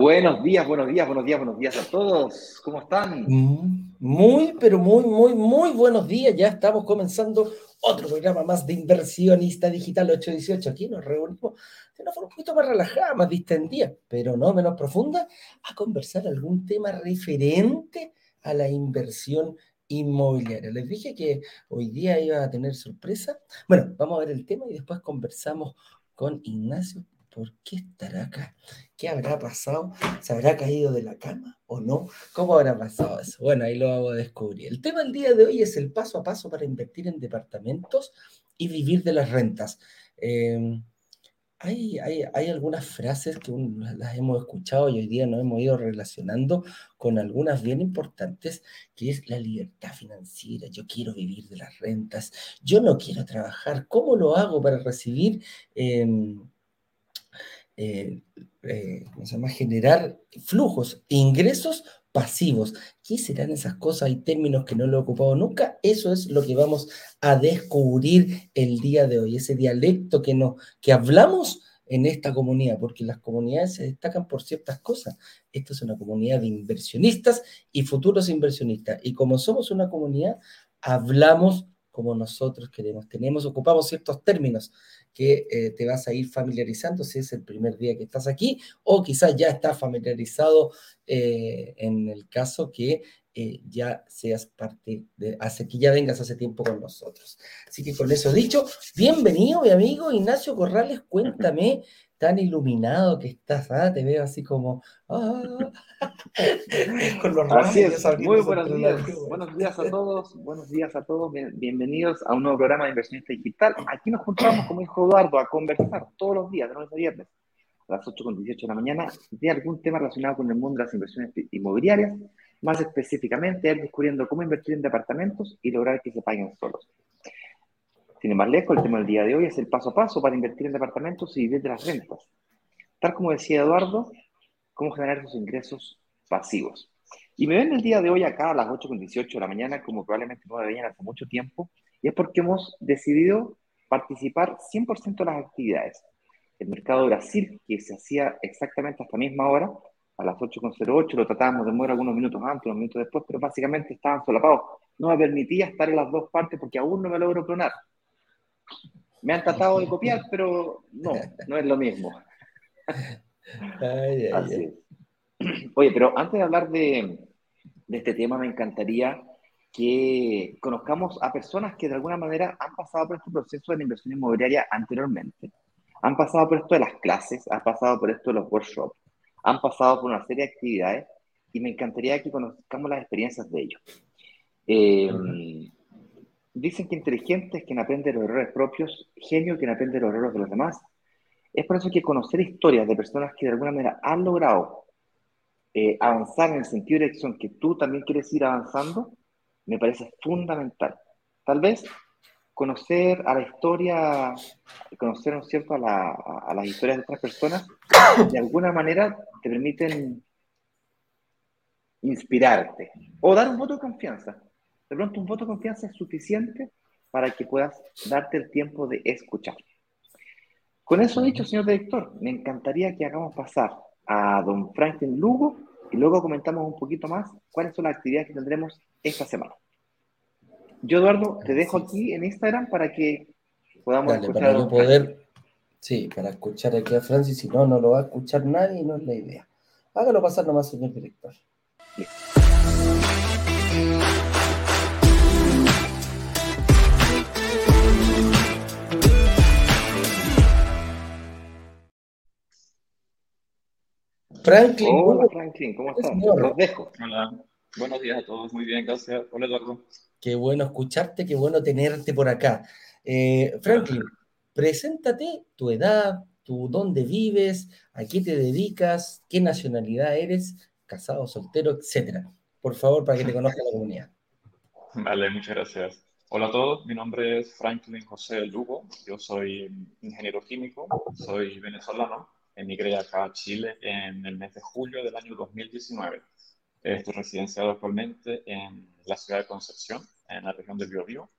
Buenos días, buenos días, buenos días, buenos días a todos. ¿Cómo están? Mm, muy, pero muy, muy, muy buenos días. Ya estamos comenzando otro programa más de Inversionista Digital 818. Aquí nos reunimos de una forma un poquito más relajada, más distendida, pero no menos profunda, a conversar algún tema referente a la inversión inmobiliaria. Les dije que hoy día iba a tener sorpresa. Bueno, vamos a ver el tema y después conversamos con Ignacio ¿Por qué estará acá? ¿Qué habrá pasado? ¿Se habrá caído de la cama o no? ¿Cómo habrá pasado eso? Bueno, ahí lo a descubrir. El tema del día de hoy es el paso a paso para invertir en departamentos y vivir de las rentas. Em, hay, hay, algunas frases que las hemos escuchado y hoy día nos hemos ido relacionando con algunas bien importantes, que es la libertad financiera. Yo quiero vivir de las rentas, yo no quiero trabajar. ¿Cómo lo hago para recibir em, eh, eh, generar flujos, ingresos pasivos. ¿Qué serán esas cosas? Hay términos que no lo he ocupado nunca. Eso es lo que vamos a descubrir el día de hoy, ese dialecto que, no, que hablamos en esta comunidad, porque las comunidades se destacan por ciertas cosas. Esta es una comunidad de inversionistas y futuros inversionistas. Y como somos una comunidad, hablamos como nosotros queremos. Tenemos, ocupamos ciertos términos que eh, te vas a ir familiarizando si es el primer día que estás aquí, o quizás ya estás familiarizado eh, en el caso que eh, ya seas parte de, hace que ya vengas hace tiempo con nosotros. Así que con eso dicho, bienvenido mi amigo Ignacio Corrales, cuéntame tan iluminado que estás, ¿ah? te veo así como... Ah, con los así es. Muy buenos días. Buenos días a todos, buenos días a todos, bienvenidos a un nuevo programa de inversionista digital. Aquí nos juntamos, como dijo Eduardo, a conversar todos los días, de lunes a viernes, a las 8.18 de la mañana, de algún tema relacionado con el mundo de las inversiones inmobiliarias, más específicamente, descubriendo cómo invertir en departamentos y lograr que se paguen solos. Sin más lejos, el tema del día de hoy es el paso a paso para invertir en departamentos y vivir de las rentas. Tal como decía Eduardo, cómo generar esos ingresos pasivos. Y me ven el día de hoy acá a las 8.18 de la mañana, como probablemente no me veían hace mucho tiempo, y es porque hemos decidido participar 100% de las actividades. El mercado de Brasil, que se hacía exactamente a esta misma hora, a las 8.08, lo tratábamos de mover algunos minutos antes, unos minutos después, pero básicamente estaban solapados. No me permitía estar en las dos partes porque aún no me logro clonar. Me han tratado de copiar, pero no, no es lo mismo. Oye, pero antes de hablar de, este tema, me encantaría que conozcamos a personas que de alguna manera han pasado por este proceso de la inversión inmobiliaria anteriormente. Han pasado por esto de las clases, han pasado por esto de los workshops, han pasado por una serie de actividades y me encantaría que conozcamos las experiencias de ellos. Eh, Dicen que inteligente es quien aprende los errores propios, genio quien aprende los errores de los demás. Es por eso que conocer historias de personas que de alguna manera han logrado eh, avanzar en el sentido de dirección que tú también quieres ir avanzando, me parece fundamental. Tal vez conocer a la historia, conocer, ¿no es cierto?, a, a las historias de otras personas, de alguna manera te permiten inspirarte o dar un voto de confianza. De pronto un voto de confianza es suficiente para que puedas darte el tiempo de escuchar. Con eso dicho, señor director, me encantaría que hagamos pasar a don Franklin Lugo y luego comentamos un poquito más cuáles son las actividades que tendremos esta semana. Yo, Eduardo, te dejo aquí en Instagram para que podamos escuchar. Para poder, sí, para escuchar aquí a Francis, si no, no lo va a escuchar nadie y no es la idea. Hágalo pasar nomás, señor director. Franklin. Hola, Franklin, ¿cómo estás? Los dejo. Hola, buenos días a todos. Muy bien, gracias. Hola, Eduardo. Qué bueno escucharte, qué bueno tenerte por acá. Eh, Franklin, preséntate tu edad, tu dónde vives, a qué te dedicas, qué nacionalidad eres, casado, soltero, etcétera. Por favor, para que te conozca la comunidad. Vale, muchas gracias. Hola a todos, mi nombre es Franklin José Lugo, yo soy ingeniero químico, soy venezolano emigré acá a Chile en el mes de julio del año 2019. Estoy residenciado actualmente en la ciudad de Concepción, en la región de Biobío,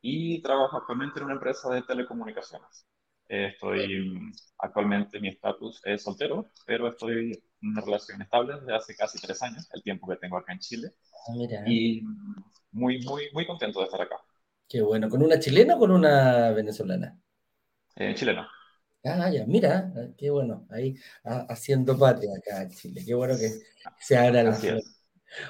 y trabajo actualmente en una empresa de telecomunicaciones. Estoy actualmente, mi estatus es soltero, pero estoy una relación estable desde hace casi tres años, el tiempo que tengo acá en Chile. Ah, mira. Y muy, muy, muy contento de estar acá. Qué bueno. ¿Con una chilena o con una venezolana? Eh, chilena. Ah, ya, mira, qué bueno, ahí haciendo patria acá en Chile. Qué bueno que se haga la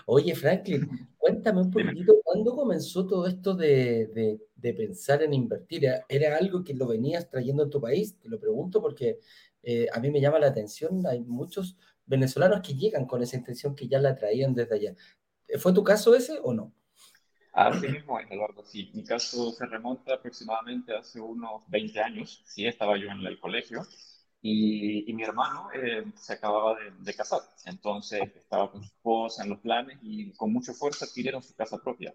Oye, Franklin, cuéntame un poquitito, ¿cuándo comenzó todo esto de, pensar en invertir? ¿Era algo que lo venías trayendo en tu país? Te lo pregunto porque eh, a mí me llama la atención, hay muchos venezolanos que llegan con esa intención que ya la traían desde allá. ¿Fue tu caso ese o no? Así mismo es, Eduardo. Sí, mi caso se remonta aproximadamente hace unos 20 años. Sí, estaba yo en el colegio y, mi hermano eh, se acababa de, casar. Entonces estaba con su esposa en los planes y con mucho esfuerzo adquirieron su casa propia.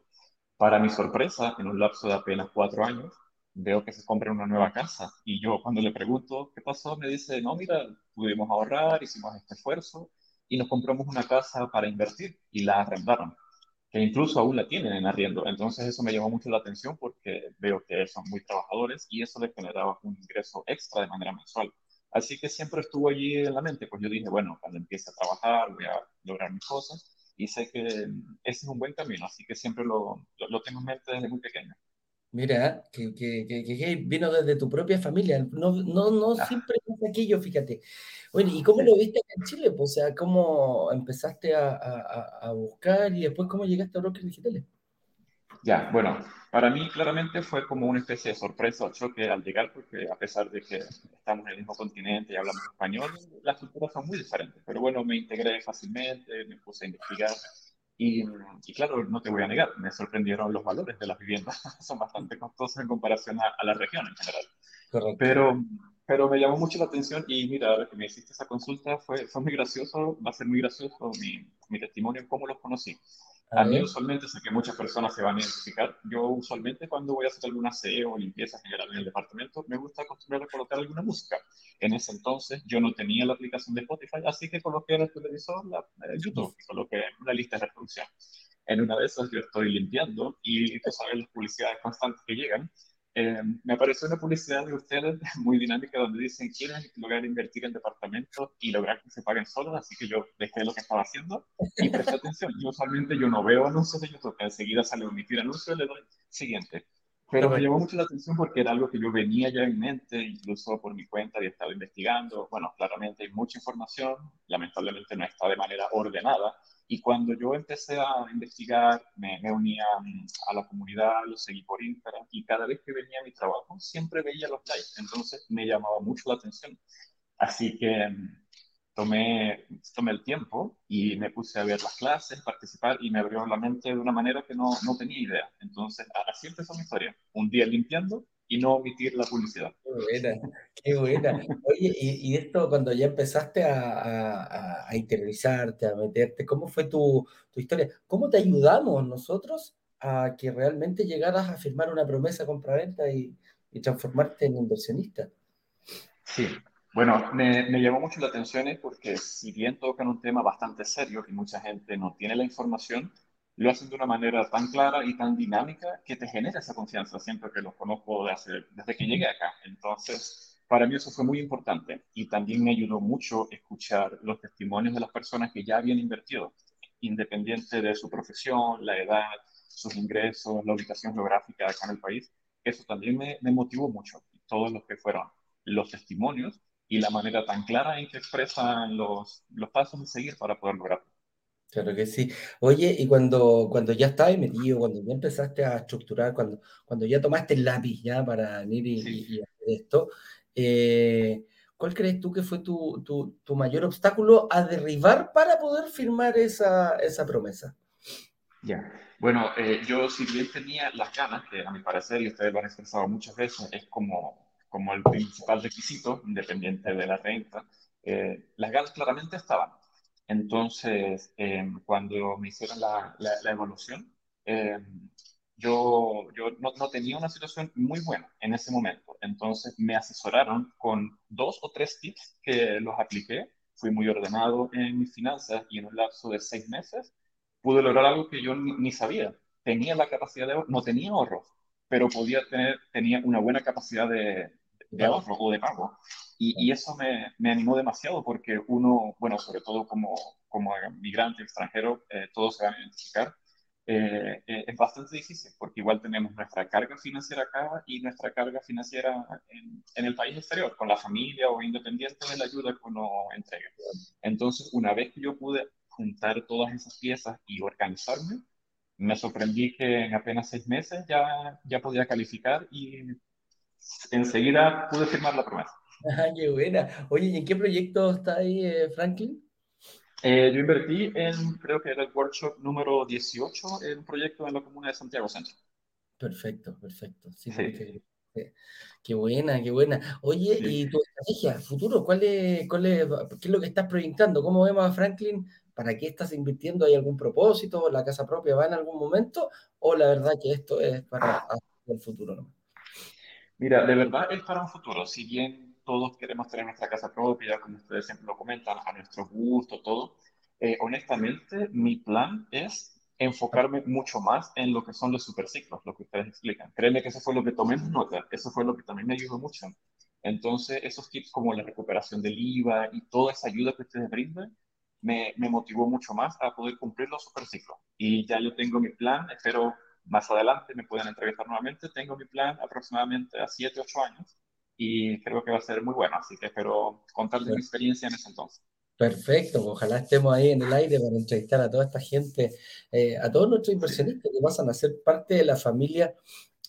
Para mi sorpresa, en un lapso de apenas cuatro años, veo que se compra una nueva casa. Y yo cuando le pregunto qué pasó, me dice, no, mira, pudimos ahorrar, hicimos este esfuerzo y nos compramos una casa para invertir y la arrendaron que incluso aún la tienen en arriendo. Entonces eso me llamó mucho la atención porque veo que son muy trabajadores y eso les generaba un ingreso extra de manera mensual. Así que siempre estuvo allí en la mente, pues yo dije, bueno, cuando empiece a trabajar voy a lograr mis cosas y sé que ese es un buen camino, así que siempre lo, lo tengo en mente desde muy pequeño. Mira, que, que, que, vino desde tu propia familia, no, no, no ah. siempre es aquello, fíjate. Bueno, ¿y cómo lo viste en Chile? Pues, o sea, ¿cómo empezaste a, a, a, buscar y después cómo llegaste a Brokers Digitales? Ya, bueno, para mí claramente fue como una especie de sorpresa o choque al llegar, porque a pesar de que estamos en el mismo continente y hablamos español, las culturas son muy diferentes. Pero bueno, me integré fácilmente, me puse a investigar y, claro, no te voy a negar, me sorprendieron los valores de las viviendas. Son bastante costosos en comparación a, la región en general. Pero, pero me llamó mucho la atención y mira, ahora que me hiciste esa consulta fue, fue muy gracioso, va a ser muy gracioso mi, mi testimonio en cómo los conocí. A, mí usualmente sé que muchas personas se van a identificar. Yo usualmente cuando voy a hacer alguna aseo o limpieza general en el departamento, me gusta acostumbrar a colocar alguna música. En ese entonces yo no tenía la aplicación de Spotify, así que coloqué en el televisor la, eh, YouTube coloqué una lista de reproducción. En una de esas yo estoy limpiando y tú sabes las publicidades constantes que llegan eh, me apareció una publicidad de ustedes muy dinámica donde dicen quieren lograr invertir en departamentos y lograr que se paguen solos, así que yo dejé lo que estaba haciendo y presté atención. Yo usualmente yo no veo anuncios de YouTube, enseguida sale a emitir anuncios y le doy siguiente. Pero me llamó mucho la atención porque era algo que yo venía ya en mente, incluso por mi cuenta y estaba investigando. Bueno, claramente hay mucha información, lamentablemente no está de manera ordenada, y cuando yo empecé a investigar, me, me unía a la comunidad, lo seguí por Instagram y cada vez que venía a mi trabajo siempre veía los likes. Entonces me llamaba mucho la atención. Así que mm, tomé, tomé el tiempo y me puse a ver las clases, participar y me abrió la mente de una manera que no, no tenía idea. Entonces así empezó mi historia. Un día limpiando y no omitir la publicidad. Qué buena, qué buena. Oye, y, esto cuando ya empezaste a, a, interiorizarte, a meterte, ¿cómo fue tu, tu, historia? ¿Cómo te ayudamos nosotros a que realmente llegaras a firmar una promesa compra-venta y, y, transformarte en inversionista? Sí, bueno, me, me, llamó mucho la atención porque si bien tocan un tema bastante serio y mucha gente no tiene la información, lo hacen de una manera tan clara y tan dinámica que te genera esa confianza siempre que los conozco desde, desde que llegué acá. Entonces, para mí eso fue muy importante y también me ayudó mucho escuchar los testimonios de las personas que ya habían invertido, independiente de su profesión, la edad, sus ingresos, la ubicación geográfica acá en el país. Eso también me, me motivó mucho. Todos los que fueron los testimonios y la manera tan clara en que expresan los, los pasos a seguir para poder lograrlo. Claro que sí. Oye, y cuando, cuando ya estabas metido, cuando ya empezaste a estructurar, cuando, cuando ya tomaste el lápiz ya para venir y, hacer esto, eh, ¿cuál crees tú que fue tu, tu, tu, mayor obstáculo a derribar para poder firmar esa, esa promesa? Ya, bueno, eh, yo si bien tenía las ganas, que a mi parecer, y ustedes lo han expresado muchas veces, es como, como el principal requisito, independiente de la renta, eh, las ganas claramente estaban entonces, em, cuando me hicieron la, la, em, yo, yo no, no, tenía una situación muy buena en ese momento. Entonces, me asesoraron con dos o tres tips que los apliqué. Fui muy ordenado en mis finanzas y en un lapso de seis meses pude lograr algo que yo ni, sabía. Tenía la capacidad de no tenía ahorros, pero podía tener, tenía una buena capacidad de, de ahorro o de pago. Y, y eso me, me, animó demasiado porque uno, bueno, sobre todo como, como migrante extranjero, eh, todos se van a identificar. Eh, eh, es bastante difícil porque igual tenemos nuestra carga financiera acá y nuestra carga financiera en, en, el país exterior, con la familia o independiente de la ayuda que uno entregue. Entonces, una vez que yo pude juntar todas esas piezas y organizarme, me sorprendí que en apenas seis meses ya, ya podía calificar y enseguida pude firmar la promesa. Ah, qué buena. Oye, ¿y en qué proyecto está ahí, eh, Franklin? Eh, yo invertí en, creo que era el workshop número 18, en un proyecto en la comuna de Santiago Centro. Perfecto, perfecto. Sí, Qué buena, qué buena. Oye, ¿y tu estrategia futuro? ¿Cuál es, cuál es, ¿Qué es lo que estás proyectando? ¿Cómo vemos a Franklin? ¿Para qué estás invirtiendo? ¿Hay algún propósito? ¿La casa propia va en algún momento? ¿O la verdad que esto es para el futuro? ¿no? Mira, de verdad es para un futuro. Si bien todos queremos tener nuestra casa propia, como ustedes siempre lo comentan, a nuestro gusto, todo. Eh, honestamente, mi plan es enfocarme mucho más en lo que son los superciclos, lo que ustedes explican. Créeme que eso fue lo que tomé en nota, eso fue lo que también me ayudó mucho. Entonces, esos tips como la recuperación del IVA y toda esa ayuda que ustedes brindan, me, me motivó mucho más a poder cumplir los superciclos. Y ya yo tengo mi plan, espero más adelante me puedan entrevistar nuevamente, tengo mi plan aproximadamente a 7, 8 años y creo que va a ser muy bueno, así que espero contarles mi experiencia en ese entonces. Perfecto, ojalá estemos ahí en el aire para entrevistar a toda esta gente, eh, a todos nuestros inversionistas que pasan a ser parte de la familia,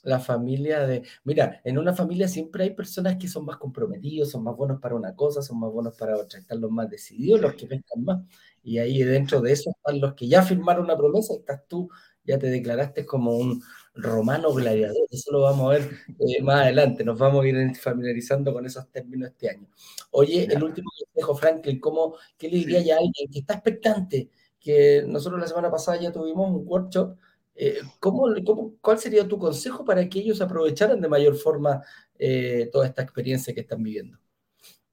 la familia de, mira, en una familia siempre hay personas que son más comprometidos, son más buenos para una cosa, son más buenos para otra, están los más decididos, los que pescan más, y ahí dentro de eso están los que ya firmaron una promesa, estás tú, ya te declaraste como un, romano gladiador. Eso lo vamos a ver eh, más adelante. Nos vamos a ir familiarizando con esos términos este año. Oye, el último consejo, Franklin, ¿cómo, ¿qué le diría ya a alguien que está expectante? Que nosotros la semana pasada ya tuvimos un workshop. Eh, ¿cómo, cómo, cuál sería tu consejo para que ellos aprovecharan de mayor forma eh, toda esta experiencia que están viviendo?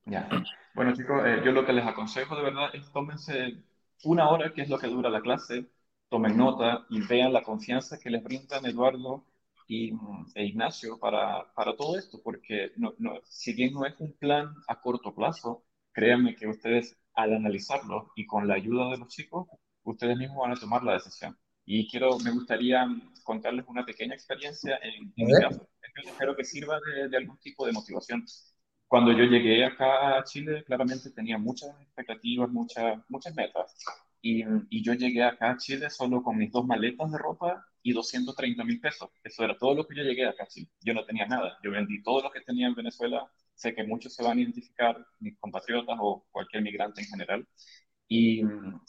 Ya. Bueno, chicos, yo lo que les aconsejo de verdad es tómense una hora, que es lo que dura la clase, tomen nota y vean la confianza que les brindan Eduardo y, e Ignacio para, para todo esto, porque no, no, si bien no es un plan a corto plazo, créanme que ustedes al analizarlo y con la ayuda de los chicos, ustedes mismos van a tomar la decisión. Y quiero, me gustaría contarles una pequeña experiencia en, en mi caso. Espero que sirva de, de algún tipo de motivación. Cuando yo llegué acá a Chile, claramente tenía muchas expectativas, muchas, muchas metas. Y, y, yo llegué acá a Chile solo con mis dos maletas de ropa y 230 mil pesos. Eso era todo lo que yo llegué acá a Chile. Yo no tenía nada. Yo vendí todo lo que tenía en Venezuela. Sé que muchos se van a identificar, mis compatriotas o cualquier migrante en general. Y,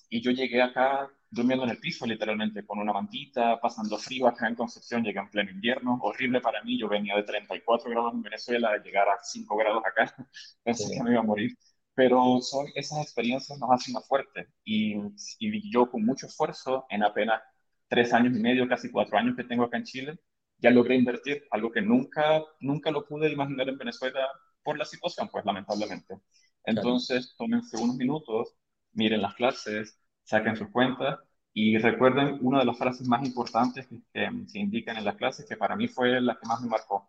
y yo llegué acá durmiendo en el piso, literalmente, con una mantita, pasando frío acá en Concepción, llegué en pleno invierno, horrible para mí, yo venía de 34 grados en Venezuela, a llegar a 5 grados acá, pensé que me iba a morir pero son, esas experiencias nos hacen más fuertes y, y, yo con mucho esfuerzo, en apenas tres años y medio, casi cuatro años que tengo acá en Chile, ya logré invertir, algo que nunca, nunca lo pude imaginar en Venezuela por la situación, pues lamentablemente. Entonces, tómense unos minutos, miren las clases, saquen sus cuentas y recuerden una de las frases más importantes que, que se indican en las clases, que para mí fue la que más me marcó.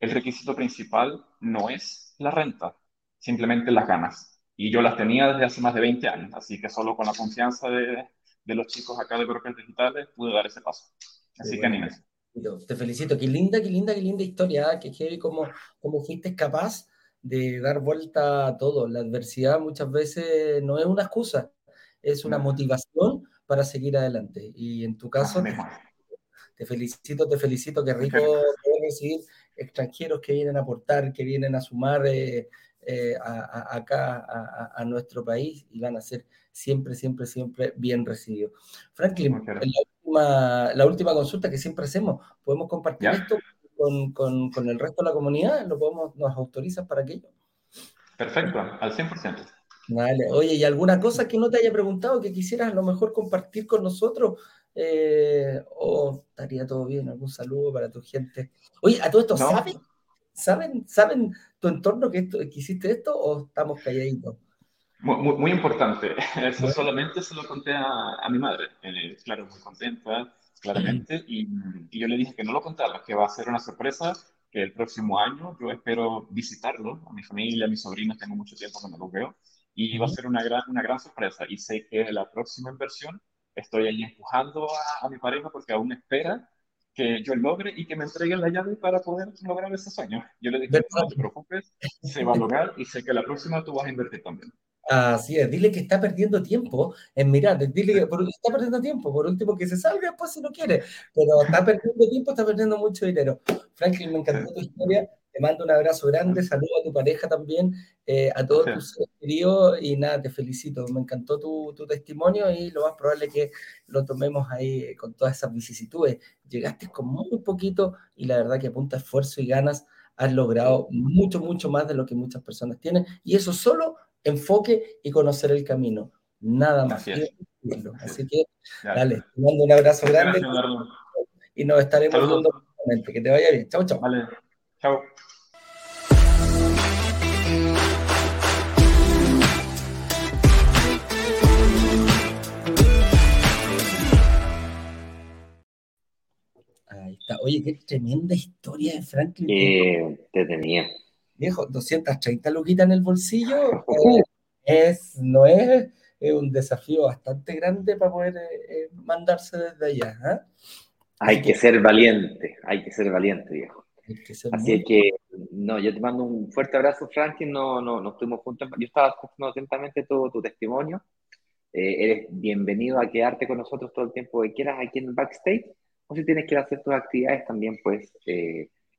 El requisito principal no es la renta, simplemente las ganas. Y yo las tenía desde hace más de 20 años, así que solo con la confianza de, de los chicos acá de Brokers Digitales pude dar ese paso. Así que anímense. Te felicito, qué linda, qué linda, qué linda historia, ¿eh? que heavy como, como fuiste capaz de dar vuelta a todo. La adversidad muchas veces no es una excusa, es una motivación para seguir adelante. Y en tu caso, te, te, felicito, te felicito, qué rico recibir extranjeros que vienen a aportar, que vienen a sumar eh, eh, a, a, acá a, a, nuestro país y van a ser siempre, siempre, siempre bien recibidos. Franklin, la última, la última consulta que siempre hacemos, ¿podemos compartir ¿Ya? esto con, con, con, el resto de la comunidad? ¿Lo podemos, ¿Nos autorizas para aquello? Perfecto, al 100%. Vale. Oye, ¿y alguna cosa que no te haya preguntado que quisieras a lo mejor compartir con nosotros? Eh, ¿O oh, estaría todo bien? ¿Algún saludo para tu gente? Oye, ¿a todo esto no. sabes? ¿Saben, ¿Saben tu entorno que, esto, que hiciste esto o estamos calladitos? Muy, muy, muy importante. Eso solamente se lo conté a, a mi madre. Eh, claro, muy contenta, claramente. Y, y, yo le dije que no lo contara, que va a ser una sorpresa que el próximo año yo espero visitarlo, a mi familia, a mis sobrinos, tengo mucho tiempo que no los veo, y va a ser una gran, una gran sorpresa. Y sé que la próxima inversión estoy ahí empujando a, a mi pareja porque aún espera que yo logre y que me entreguen la llave para poder lograr ese sueño. Yo le dije, no te preocupes, se va a lograr y sé que la próxima tú vas a invertir también. Así es, dile que está perdiendo tiempo en mirar, dile que está perdiendo tiempo, por último que se salga después si no quiere, pero está perdiendo tiempo, está perdiendo mucho dinero. Franklin, me encantó tu historia, te mando un abrazo grande, saludo a tu pareja también, eh, a todos tus queridos y nada, te felicito, me encantó tu, tu, testimonio y lo más probable es que lo tomemos ahí con todas esas vicisitudes. Llegaste con muy poquito y la verdad que apunta esfuerzo y ganas has logrado mucho, mucho más de lo que muchas personas tienen y eso solo enfoque y conocer el camino. Nada más. Así, que, dale, te mando un abrazo grande y nos estaremos viendo. Que te vaya bien. Chao, chao. Vale. Chao. Ahí está. Oye, qué tremenda historia de Franklin. Eh, te tenía viejo, 230 luquitas en el bolsillo, eh, es, no es, un desafío bastante grande para poder eh, eh, mandarse desde allá. ¿ah? Hay que ser valiente, hay que ser valiente, viejo. Así que, no, yo te mando un fuerte abrazo, Franklin. No, no, no estuvimos juntos. Yo estaba escuchando atentamente todo tu testimonio. eres bienvenido a quedarte con nosotros todo el tiempo que quieras aquí en el backstage. O si tienes que hacer tus actividades, también pues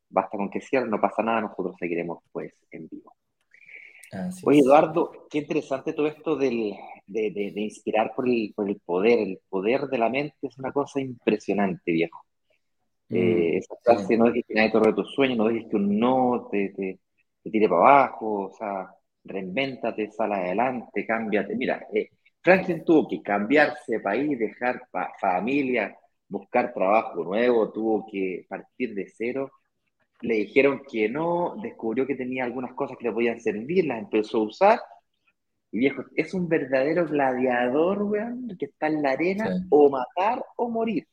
basta con que cierre, no pasa nada, nosotros seguiremos pues en vivo. Oye, Eduardo, qué interesante todo esto del, de, de, inspirar por el, por el, poder. El poder de la mente es una cosa impresionante, viejo. Mm, eh, esa frase, no dejes que nadie torre tus sueños, no dejes que un no te, te, te, tire para abajo, o sea, reinvéntate, sal adelante, cámbiate. Mira, eh, Franklin tuvo que cambiarse de país, dejar familia, buscar trabajo nuevo, tuvo que partir de cero le dijeron que no, descubrió que tenía algunas cosas que le podían servir, las empezó a usar. Y viejo, es un verdadero gladiador, weón, que está en la arena o matar o morir.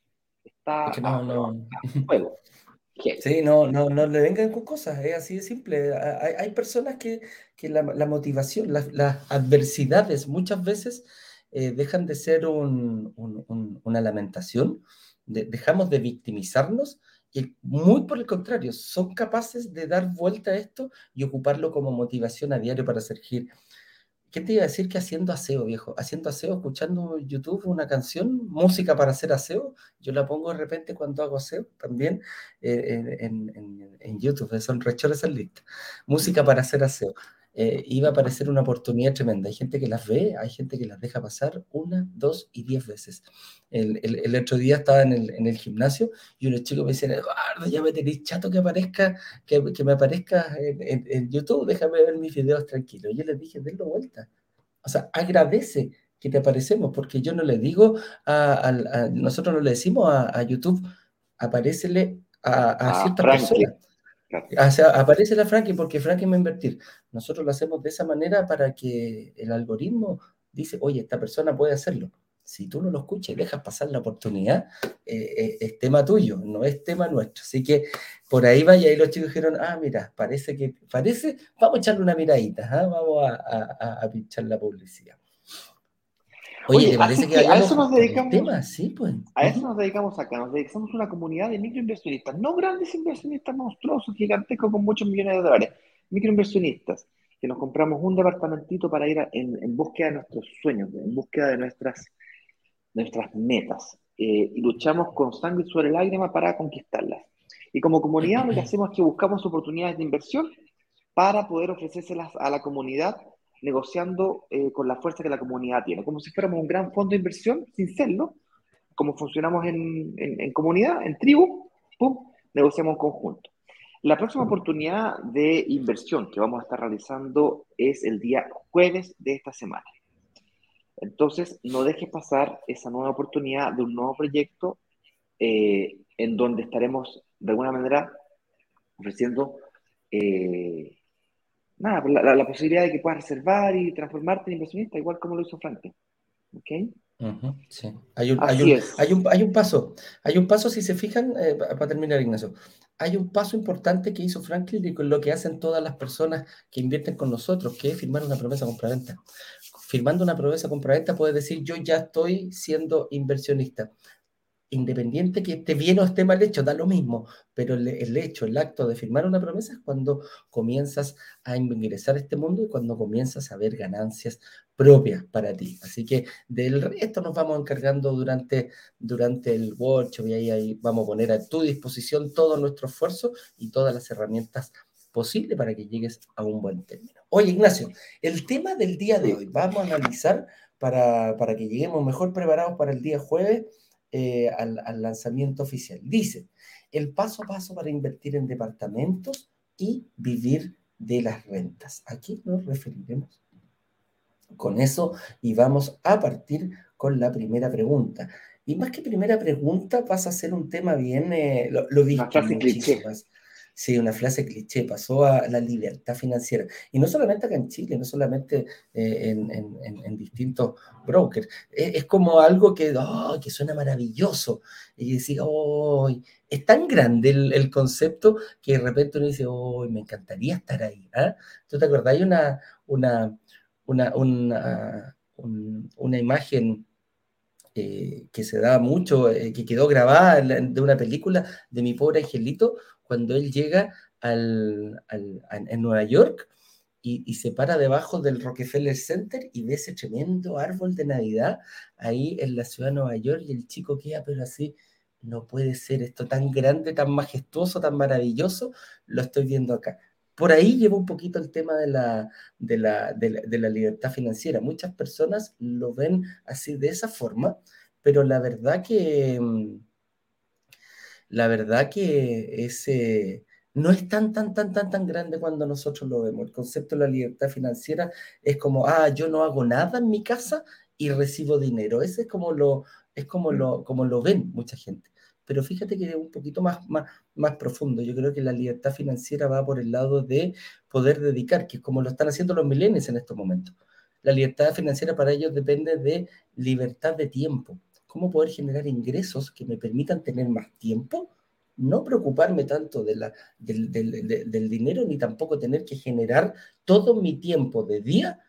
Está no, no. juego. Sí, no, no, no le vengan con cosas, es así de simple. Hay, hay personas que, que la, la, motivación, las, las adversidades muchas veces eh, dejan de ser un, un, una lamentación, dejamos de victimizarnos muy por el contrario, son capaces de dar vuelta a esto y ocuparlo como motivación a diario para seguir. ¿Qué te iba a decir que haciendo aseo, viejo? Haciendo aseo, escuchando YouTube una canción, música para hacer aseo. Yo la pongo de repente cuando hago aseo también eh, en, en, en, YouTube, son recholes en lista. Música para hacer aseo. Eh, iba a aparecer una oportunidad tremenda. Hay gente que las ve, hay gente que las deja pasar una, dos y diez veces. El, el, otro día estaba en el, en el, gimnasio y unos chicos me decían, Eduardo, ya me tenéis chato que aparezca, que, que me aparezca en, en, YouTube, déjame ver mis videos tranquilos. Yo les dije, denlo vuelta. O sea, agradece que te aparecemos, porque yo no le digo a, a, nosotros no le decimos a, YouTube, aparecele a, a ciertas personas aparece la Frankie porque Frankie va a invertir. Nosotros lo hacemos de esa manera para que el algoritmo dice, oye, esta persona puede hacerlo. Si tú no lo escuchas y dejas pasar la oportunidad, eh, eh, es tema tuyo, no es tema nuestro. Así que por ahí vaya y los chicos dijeron, ah, mira, parece que, parece, vamos a echarle una miradita, ¿ah? vamos a, a, a pinchar la publicidad. Oye, parece que, a eso nos dedicamos? Sí, pues. A eso nos dedicamos acá. Nos dedicamos a una comunidad de microinversionistas, no grandes inversionistas monstruosos, gigantescos con muchos millones de dólares, microinversionistas, que nos compramos un departamentito para ir en, búsqueda de nuestros sueños, en búsqueda de nuestras, nuestras metas. Eh, y luchamos con sangre y sobre lágrimas para conquistarlas. Y como comunidad lo que hacemos es que buscamos oportunidades de inversión para poder ofrecérselas a la comunidad negociando eh, con la fuerza que la comunidad tiene, como si fuéramos un gran fondo de inversión, sin serlo, como funcionamos en, en, comunidad, en tribu, ¡pum!, negociamos en conjunto. La próxima oportunidad de inversión que vamos a estar realizando es el día jueves de esta semana. Entonces, no dejes pasar esa nueva oportunidad de un nuevo proyecto eh, en donde estaremos de alguna manera ofreciendo eh, nada, la, la, posibilidad de que puedas reservar y transformarte en inversionista, igual como lo hizo Franklin. ¿Ok? sí. Hay un, hay, un, hay, un, hay un, paso, hay un paso, si se fijan, eh, para terminar, Ignacio, hay un paso importante que hizo Franklin y con lo que hacen todas las personas que invierten con nosotros, que es firmar una promesa compraventa. Firmando una promesa compraventa puedes decir, yo ya estoy siendo inversionista independiente que esté bien o esté mal hecho, da lo mismo, pero el, hecho, el acto de firmar una promesa es cuando comienzas a ingresar a este mundo y cuando comienzas a ver ganancias propias para ti. Así que del resto nos vamos encargando durante, durante el workshop y ahí, ahí vamos a poner a tu disposición todo nuestro esfuerzo y todas las herramientas posibles para que llegues a un buen término. Oye, Ignacio, el tema del día de hoy, vamos a analizar para, para que lleguemos mejor preparados para el día jueves eh, al, lanzamiento oficial. Dice, el paso a paso para invertir en departamentos y vivir de las rentas. Aquí nos referiremos con eso y vamos a partir con la primera pregunta. Y más que primera pregunta, pasa a ser un tema bien, eh, lo, lo visto muchísimas, Sí, una frase cliché, pasó a la libertad financiera. Y no solamente acá en Chile, no solamente eh, en, distintos brokers. Es, como algo que, que suena maravilloso. Y decir, oh, es tan grande el, concepto que de repente uno dice, oh, me encantaría estar ahí. ¿ah? ¿Tú te acordás? Hay una, una, una, una, imagen eh, que se da mucho, eh, que quedó grabada de una película de mi pobre angelito, cuando él llega al, en Nueva York y, se para debajo del Rockefeller Center y ve ese tremendo árbol de Navidad ahí en la ciudad de Nueva York y el chico queda, pero así, no puede ser esto tan grande, tan majestuoso, tan maravilloso, lo estoy viendo acá. Por ahí lleva un poquito el tema de la, de la, de la libertad financiera. Muchas personas lo ven así de esa forma, pero la verdad que mm, la verdad que ese no es tan, tan, tan, tan, tan grande cuando nosotros lo vemos. El concepto de la libertad financiera es como, ah, yo no hago nada en mi casa y recibo dinero. Ese es como lo, es como lo, como lo ven mucha gente. Pero fíjate que es un poquito más, más, más profundo. Yo creo que la libertad financiera va por el lado de poder dedicar, que es como lo están haciendo los milenios en estos momentos. La libertad financiera para ellos depende de libertad de tiempo cómo poder generar ingresos que me permitan tener más tiempo, no preocuparme tanto de la, del, del, dinero ni tampoco tener que generar todo mi tiempo de día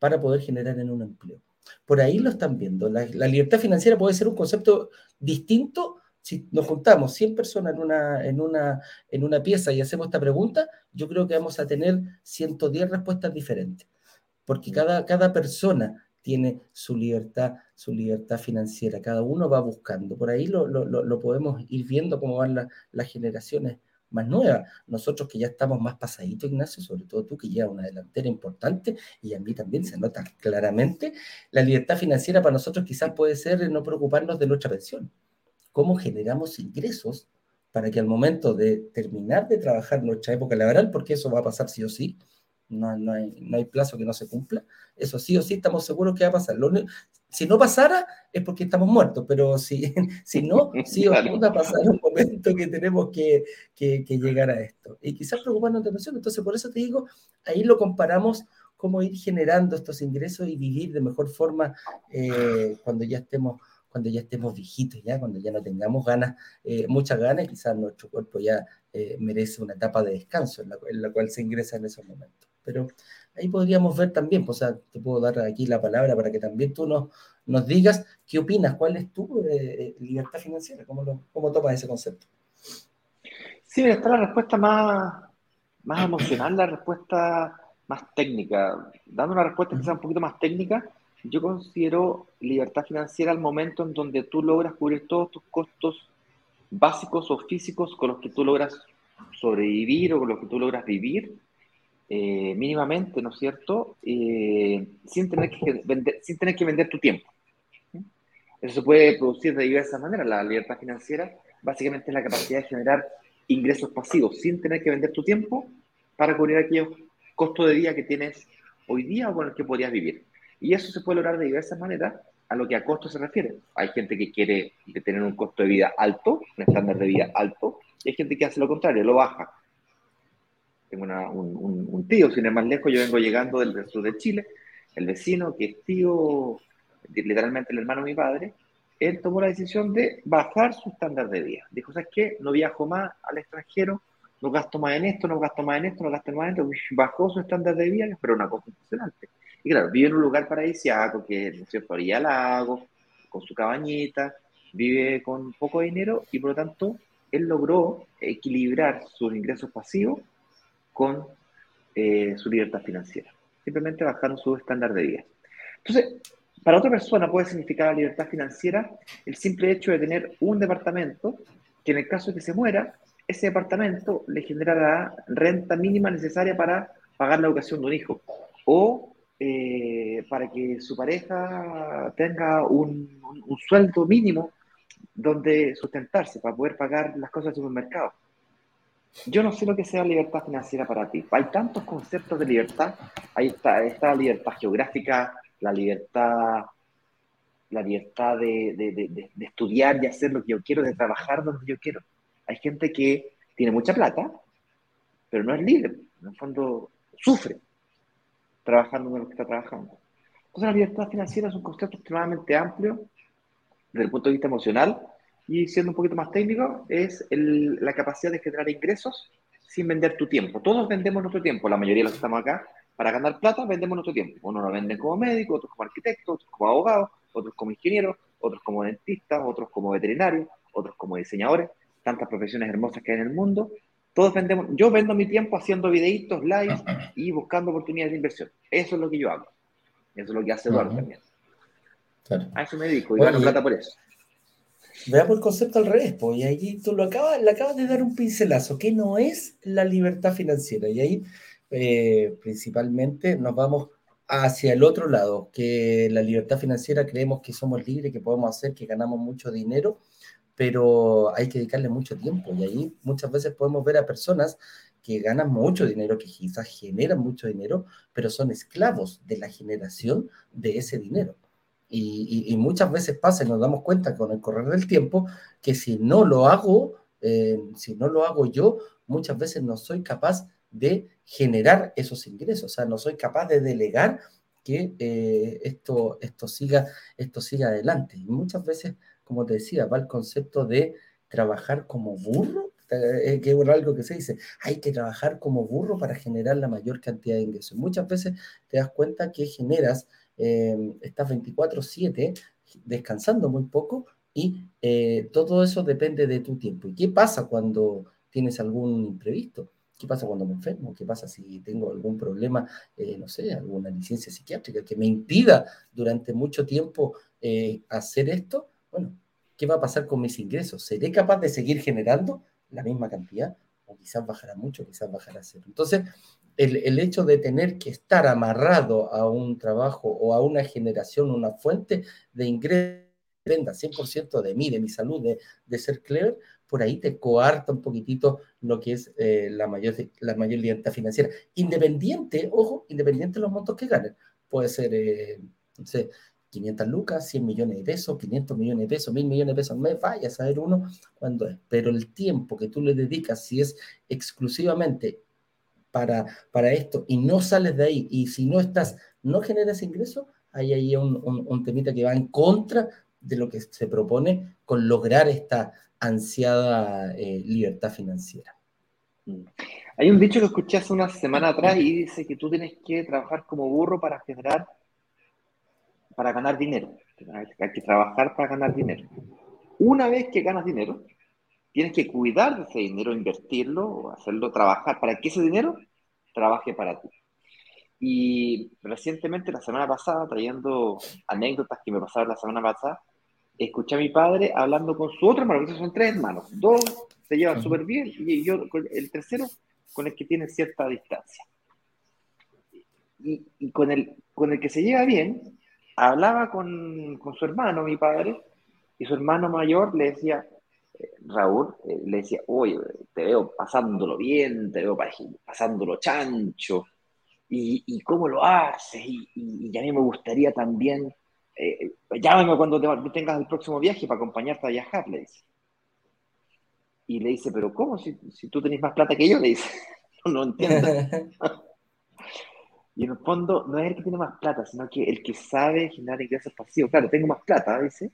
para poder generar en un empleo. Por ahí lo están viendo. La, libertad financiera puede ser un concepto distinto si nos juntamos 100 personas en una, en, una, en una pieza y hacemos esta pregunta, yo creo que vamos a tener 110 respuestas diferentes, porque cada, cada persona tiene su libertad, su libertad financiera. Cada uno va buscando. Por ahí lo, podemos ir viendo cómo van las generaciones más nuevas. Nosotros que ya estamos más pasaditos, Ignacio, sobre todo tú que llevas una delantera importante y a mí también se nota claramente, la libertad financiera para nosotros quizás puede ser no preocuparnos de nuestra pensión. ¿Cómo generamos ingresos para que al momento de terminar de trabajar nuestra época laboral, porque eso va a pasar sí o sí, no, no, hay, no hay plazo que no se cumpla. Eso sí o sí estamos seguros que va a pasar. si no pasara es porque estamos muertos, pero si, si no, sí o sí va a pasar un momento que tenemos que, que, llegar a esto. Y quizás preocuparnos de pensión. Entonces, por eso te digo, ahí lo comparamos cómo ir generando estos ingresos y vivir de mejor forma eh, cuando ya estemos cuando ya estemos viejitos, ya cuando ya no tengamos ganas, eh, muchas ganas, quizás nuestro cuerpo ya eh, merece una etapa de descanso en la, cual se ingresa en esos momentos pero ahí podríamos ver también, o sea, te puedo dar aquí la palabra para que también tú nos, digas qué opinas, cuál es tu eh, libertad financiera, cómo, lo, cómo tomas ese concepto. Sí, está la respuesta más, más emocional, la respuesta más técnica. Dando una respuesta quizá un poquito más técnica, yo considero libertad financiera al momento en donde tú logras cubrir todos tus costos básicos o físicos con los que tú logras sobrevivir o con los que tú logras vivir eh, mínimamente, ¿no es cierto? Eh, sin, tener que vender, sin tener que vender tu tiempo. Eso se puede producir de diversas maneras. La libertad financiera básicamente es la capacidad de generar ingresos pasivos sin tener que vender tu tiempo para cubrir aquellos costos de vida que tienes hoy día o con los que podrías vivir. Y eso se puede lograr de diversas maneras a lo que a costo se refiere. Hay gente que quiere tener un costo de vida alto, un estándar de vida alto, y hay gente que hace lo contrario, lo baja tengo un, tío, sin ir más lejos, yo vengo llegando del, sur de Chile, el vecino que es tío literalmente el hermano de mi padre, él tomó la decisión de bajar su estándar de vida. Dijo, ¿sabes qué? No viajo más al extranjero, no gasto más en esto, no gasto más en esto, no gasto más en esto. Bajó su estándar de vida, pero una cosa impresionante. Y claro, vive en un lugar paradisíaco, que es, cierto?, orilla al lago, con su cabañita, vive con poco dinero y por lo tanto él logró equilibrar sus ingresos pasivos con eh, su libertad financiera, simplemente bajando su estándar de vida. Entonces, para otra persona puede significar la libertad financiera el simple hecho de tener un departamento que en el caso de que se muera, ese departamento le genera la renta mínima necesaria para pagar la educación de un hijo o eh, para que su pareja tenga un, sueldo mínimo donde sustentarse para poder pagar las cosas del supermercado. Yo no sé lo que sea libertad financiera para ti. Hay tantos conceptos de libertad. Ahí está, está la libertad geográfica, la libertad, la libertad de, de, de, estudiar y hacer lo que yo quiero, de trabajar donde yo quiero. Hay gente que tiene mucha plata, pero no es libre. En el fondo, sufre trabajando en lo que está trabajando. Entonces, la libertad financiera es un concepto extremadamente amplio desde el punto de vista emocional y siendo un poquito más técnico, es la capacidad de generar ingresos sin vender tu tiempo. Todos vendemos nuestro tiempo, la mayoría de los que estamos acá, para ganar plata vendemos nuestro tiempo. Uno lo vende como médico, otros como arquitecto, otros como abogado, otros como ingeniero, otros como dentistas, otros como veterinarios, otros como diseñadores, tantas profesiones hermosas que hay en el mundo. Todos vendemos, yo vendo mi tiempo haciendo videitos, live y buscando oportunidades de inversión. Eso es lo que yo hago. Eso es lo que hace Eduardo también. A eso me dedico y gano plata por eso. Veamos el concepto al revés, pues, y ahí tú lo acabas, le acabas de dar un pincelazo, que no es la libertad financiera, y ahí eh, principalmente nos vamos hacia el otro lado, que la libertad financiera creemos que somos libres, que podemos hacer, que ganamos mucho dinero, pero hay que dedicarle mucho tiempo, y ahí muchas veces podemos ver a personas que ganan mucho dinero, que quizás generan mucho dinero, pero son esclavos de la generación de ese dinero. Y, muchas veces pasa y nos damos cuenta con el correr del tiempo que si no lo hago, eh, si no lo hago yo, muchas veces no soy capaz de generar esos ingresos, o sea, no soy capaz de delegar que eh, esto, esto, siga, esto siga adelante. Y muchas veces, como te decía, va el concepto de trabajar como burro, eh, que es algo que se dice, hay que trabajar como burro para generar la mayor cantidad de ingresos. Muchas veces te das cuenta que generas eh, estás 24/7 descansando muy poco y eh, todo eso depende de tu tiempo. ¿Y qué pasa cuando tienes algún imprevisto? ¿Qué pasa cuando me enfermo? ¿Qué pasa si tengo algún problema, eh, no sé, alguna licencia psiquiátrica que me impida durante mucho tiempo hacer esto? Bueno, ¿qué va a pasar con mis ingresos? ¿Seré capaz de seguir generando la misma cantidad? O quizás bajará mucho, quizás bajará cero. Entonces, el, hecho de tener que estar amarrado a un trabajo o a una generación, una fuente de ingresos, dependa 100% de mí, de mi salud, de, ser clever, por ahí te coarta un poquitito lo que es eh, la, mayor, la mayor libertad financiera. Independiente, ojo, independiente de los montos que ganen. Puede ser, eh, no sé, 500 lucas, 100 millones de pesos, 500 millones de pesos, 1000 millones de pesos al mes, vaya a saber uno cuándo es. Pero el tiempo que tú le dedicas, si es exclusivamente para, para esto y no sales de ahí y si no estás, no generas ingreso, hay ahí un, un, temita que va en contra de lo que se propone con lograr esta ansiada eh, libertad financiera. Mm. Hay un dicho que escuché hace una semana atrás y dice que tú tienes que trabajar como burro para generar, para ganar dinero. Hay que trabajar para ganar dinero. Una vez que ganas dinero, Tienes que cuidar de ese dinero, invertirlo, hacerlo trabajar para que ese dinero trabaje para ti. Y recientemente, la semana pasada, trayendo anécdotas que me pasaron la semana pasada, escuché a mi padre hablando con su otro hermano, que son tres hermanos. Dos se llevan súper bien y yo, el tercero, con el que tiene cierta distancia. Y, y, con, el, con el que se lleva bien, hablaba con, con su hermano, mi padre, y su hermano mayor le decía, Raúl eh, le decía, oye, te veo pasándolo bien, te veo pasándolo chancho, y, cómo lo haces, y, a mí me gustaría también, eh, llámame cuando tengas el próximo viaje para acompañarte a viajar, le dice. Y le dice, pero ¿cómo? Si, tú tenés más plata que yo, le dice, no, entiendo. Y en el fondo no es el que tiene más plata, sino que el que sabe generar ingresos pasivos. Claro, tengo más plata, dice,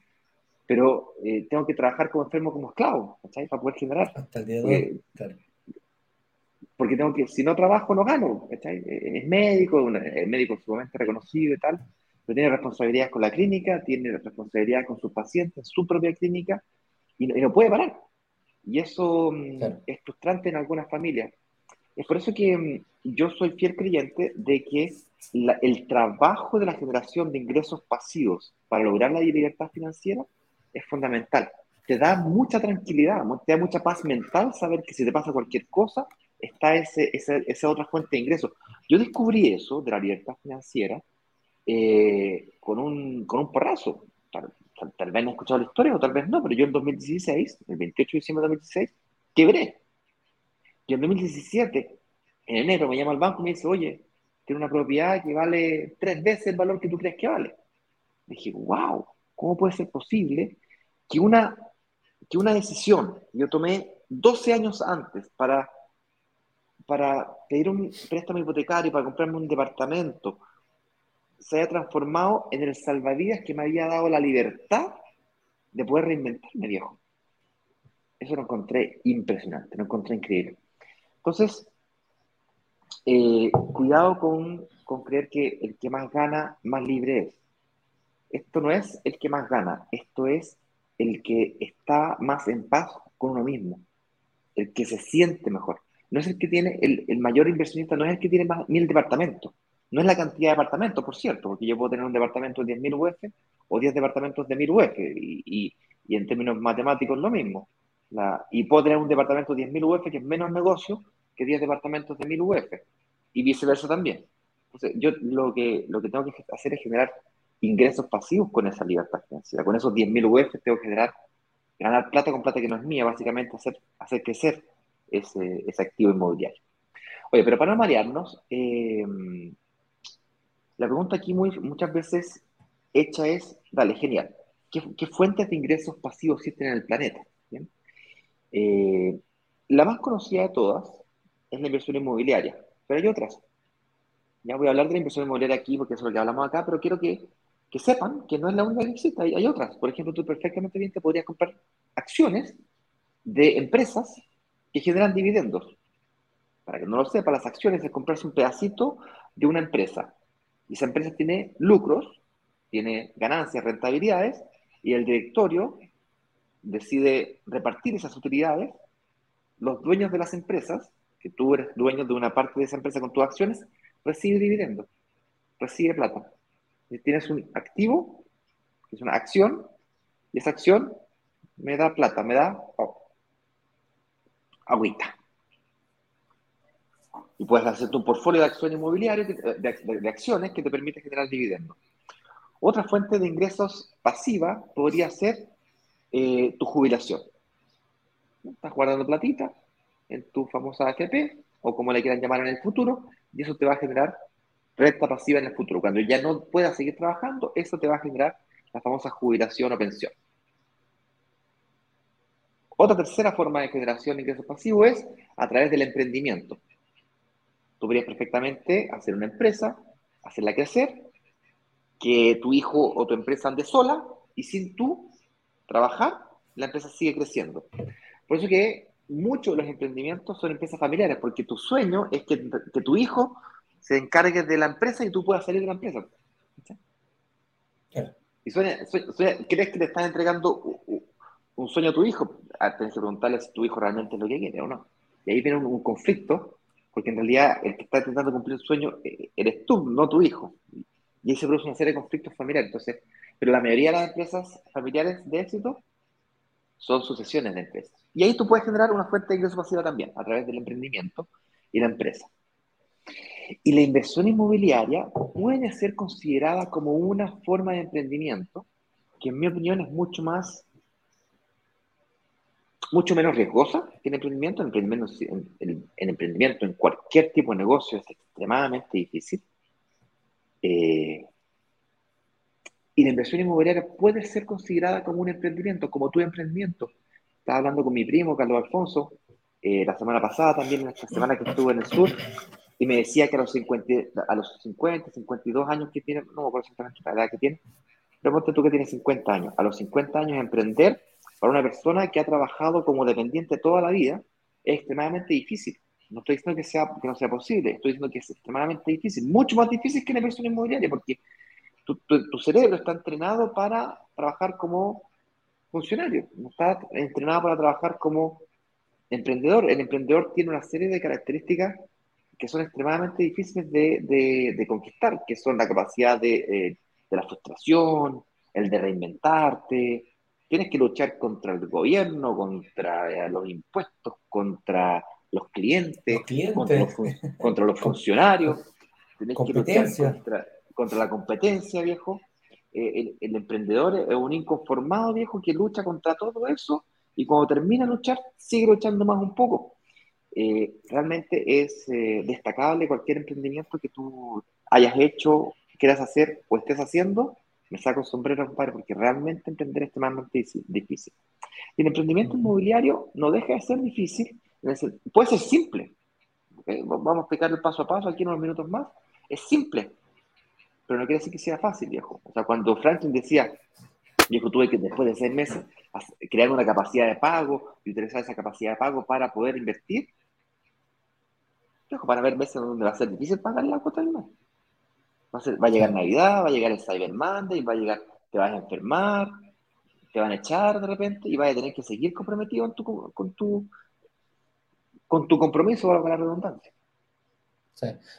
pero eh, tengo que trabajar como enfermo, como esclavo, ¿cachai? Para poder generar. Hasta el día de hoy, claro. Porque tengo que, si no trabajo, no gano, ¿cachai? Es médico, es médico sumamente reconocido y tal, pero tiene responsabilidades con la clínica, tiene responsabilidad con sus pacientes, su propia clínica, y no, puede parar. Y eso mm, es frustrante en algunas familias. Es por eso que mm, yo soy fiel creyente de que el trabajo de la generación de ingresos pasivos para lograr la libertad financiera es fundamental. Te da mucha tranquilidad, te da mucha paz mental saber que si te pasa cualquier cosa, está ese, esa otra fuente de ingresos. Yo descubrí eso de la libertad financiera eh, con, un, con un porrazo. Tal, tal, vez no he escuchado la historia o tal vez no, pero yo en 2016, el 28 de diciembre de 2016, quebré. Y en 2017, en enero, me llama al banco y me dice, oye, tiene una propiedad que vale tres veces el valor que tú crees que vale. dije, wow, ¿cómo puede ser posible que una, que una decisión yo tomé 12 años antes para, para pedir un préstamo hipotecario, para comprarme un departamento, se haya transformado en el salvavidas que me había dado la libertad de poder reinventarme, viejo? Eso lo encontré impresionante, lo encontré increíble. Entonces, eh, cuidado con, con, creer que el que más gana, más libre es. Esto no es el que más gana, esto es el que está más en paz con uno mismo, el que se siente mejor. No es el que tiene, el, el mayor inversionista no es el que tiene más mil departamentos, no es la cantidad de departamentos, por cierto, porque yo puedo tener un departamento de 10.000 UF o 10 departamentos de 1.000 UF, y, y, y, en términos matemáticos lo mismo. Y puedo tener un departamento de 10.000 UF que es menos negocio que 10 departamentos de 1.000 UF, y viceversa también. Entonces, yo lo que, lo que tengo que hacer es generar ingresos pasivos con esa libertad financiera. Con esos 10.000 UF tengo que generar, ganar plata con plata que no es mía, básicamente hacer, hacer crecer ese, ese activo inmobiliario. Oye, pero para no marearnos, eh, la pregunta aquí muchas veces hecha es, dale, genial, ¿qué, fuentes de ingresos pasivos existen en el planeta? Eh, la más conocida de todas es la inversión inmobiliaria, pero hay otras. Ya voy a hablar de la inversión inmobiliaria aquí porque es lo que hablamos acá, pero quiero que, que sepan que no es la única que existe, hay, otras. Por ejemplo, tú perfectamente bien te podrías comprar acciones de empresas que generan dividendos. Para que no lo sepa, las acciones es comprarse un pedacito de una empresa. Y esa empresa tiene lucros, tiene ganancias, rentabilidades, y el directorio decide repartir esas utilidades. Los dueños de las empresas, que tú eres dueño de una parte de esa empresa con tus acciones, recibe dividendos, recibe plata. Y tienes un activo, que es una acción, y esa acción me da plata, me da oh, agüita y puedes hacer tu portfolio de acciones inmobiliarias, de, acciones que te permite generar dividendos. Otra fuente de ingresos pasiva podría ser eh, tu jubilación. Estás guardando platita en tu famosa AFP o como le quieran llamar en el futuro y eso te va a generar renta pasiva en el futuro. Cuando ya no puedas seguir trabajando, eso te va a generar la famosa jubilación o pensión. Otra tercera forma de generación de ingresos pasivos es a través del emprendimiento. Tú podrías perfectamente hacer una empresa, hacerla crecer, que tu hijo o tu empresa ande sola y sin tú trabajar, la empresa sigue creciendo. Por eso que muchos de los emprendimientos son empresas familiares, porque tu sueño es que, tu hijo se encargue de la empresa y tú puedas salir de la empresa. Y crees que te estás entregando un sueño a tu hijo, ah, tienes que preguntarle si tu hijo realmente es lo que quiere o no. Y ahí viene un conflicto porque en realidad el que está intentando cumplir el sueño eh, eres tú, no tu hijo. Y ahí se produce una serie de conflictos familiares. Entonces, pero la mayoría de las empresas familiares de éxito son sucesiones de empresas. Y ahí tú puedes generar una fuente de ingreso pasiva también, a través del emprendimiento y la empresa. Y la inversión inmobiliaria puede ser considerada como una forma de emprendimiento que en mi opinión es mucho más mucho menos riesgosa que el emprendimiento. El emprendimiento, el, emprendimiento en cualquier tipo de negocio es extremadamente difícil. Eh, y la inversión inmobiliaria puede ser considerada como un emprendimiento, como tu emprendimiento. Estaba hablando con mi primo, Carlos Alfonso, eh, la semana pasada, también esta semana que estuve en el sur, y me decía que a los 50, a los 50 52 años que tiene, no me acuerdo exactamente la edad que tiene, pero ponte tú que tienes 50 años, a los 50 años emprender para una persona que ha trabajado como dependiente toda la vida es extremadamente difícil. No estoy diciendo que, sea, que no sea posible, estoy diciendo que es extremadamente difícil, mucho más difícil que la inversión inmobiliaria, porque tu, cerebro está entrenado para trabajar como funcionario, no está entrenado para trabajar como emprendedor. El emprendedor tiene una serie de características que son extremadamente difíciles de, de, conquistar, que son la capacidad de, eh, de la frustración, el de reinventarte, tienes que luchar contra el gobierno, contra eh, los impuestos, contra los clientes, Contra, los, funcionarios, tienes que luchar contra, la competencia, viejo. Eh, el, emprendedor es un inconformado, viejo, que lucha contra todo eso y cuando termina de luchar, sigue luchando más un poco. Eh, realmente es destacable cualquier emprendimiento que tú hayas hecho, quieras hacer o estés haciendo, me saco el sombrero, compadre, porque realmente emprender es extremadamente difícil. Y el emprendimiento inmobiliario no deja de ser difícil, puede ser simple. Vamos a explicar el paso a paso aquí en unos minutos más. Es simple, pero no quiere decir que sea fácil, viejo. O sea, cuando Franklin decía, viejo, tuve que después de seis meses crear una capacidad de pago y utilizar esa capacidad de pago para poder invertir, viejo, para ver meses donde va a ser difícil pagar la cuota del mes. Va a, llegar Navidad, va a llegar el Cyber Monday, va a llegar, te vas a enfermar, te van a echar de repente y vas a tener que seguir comprometido con tu, con tu, compromiso, para la redundancia.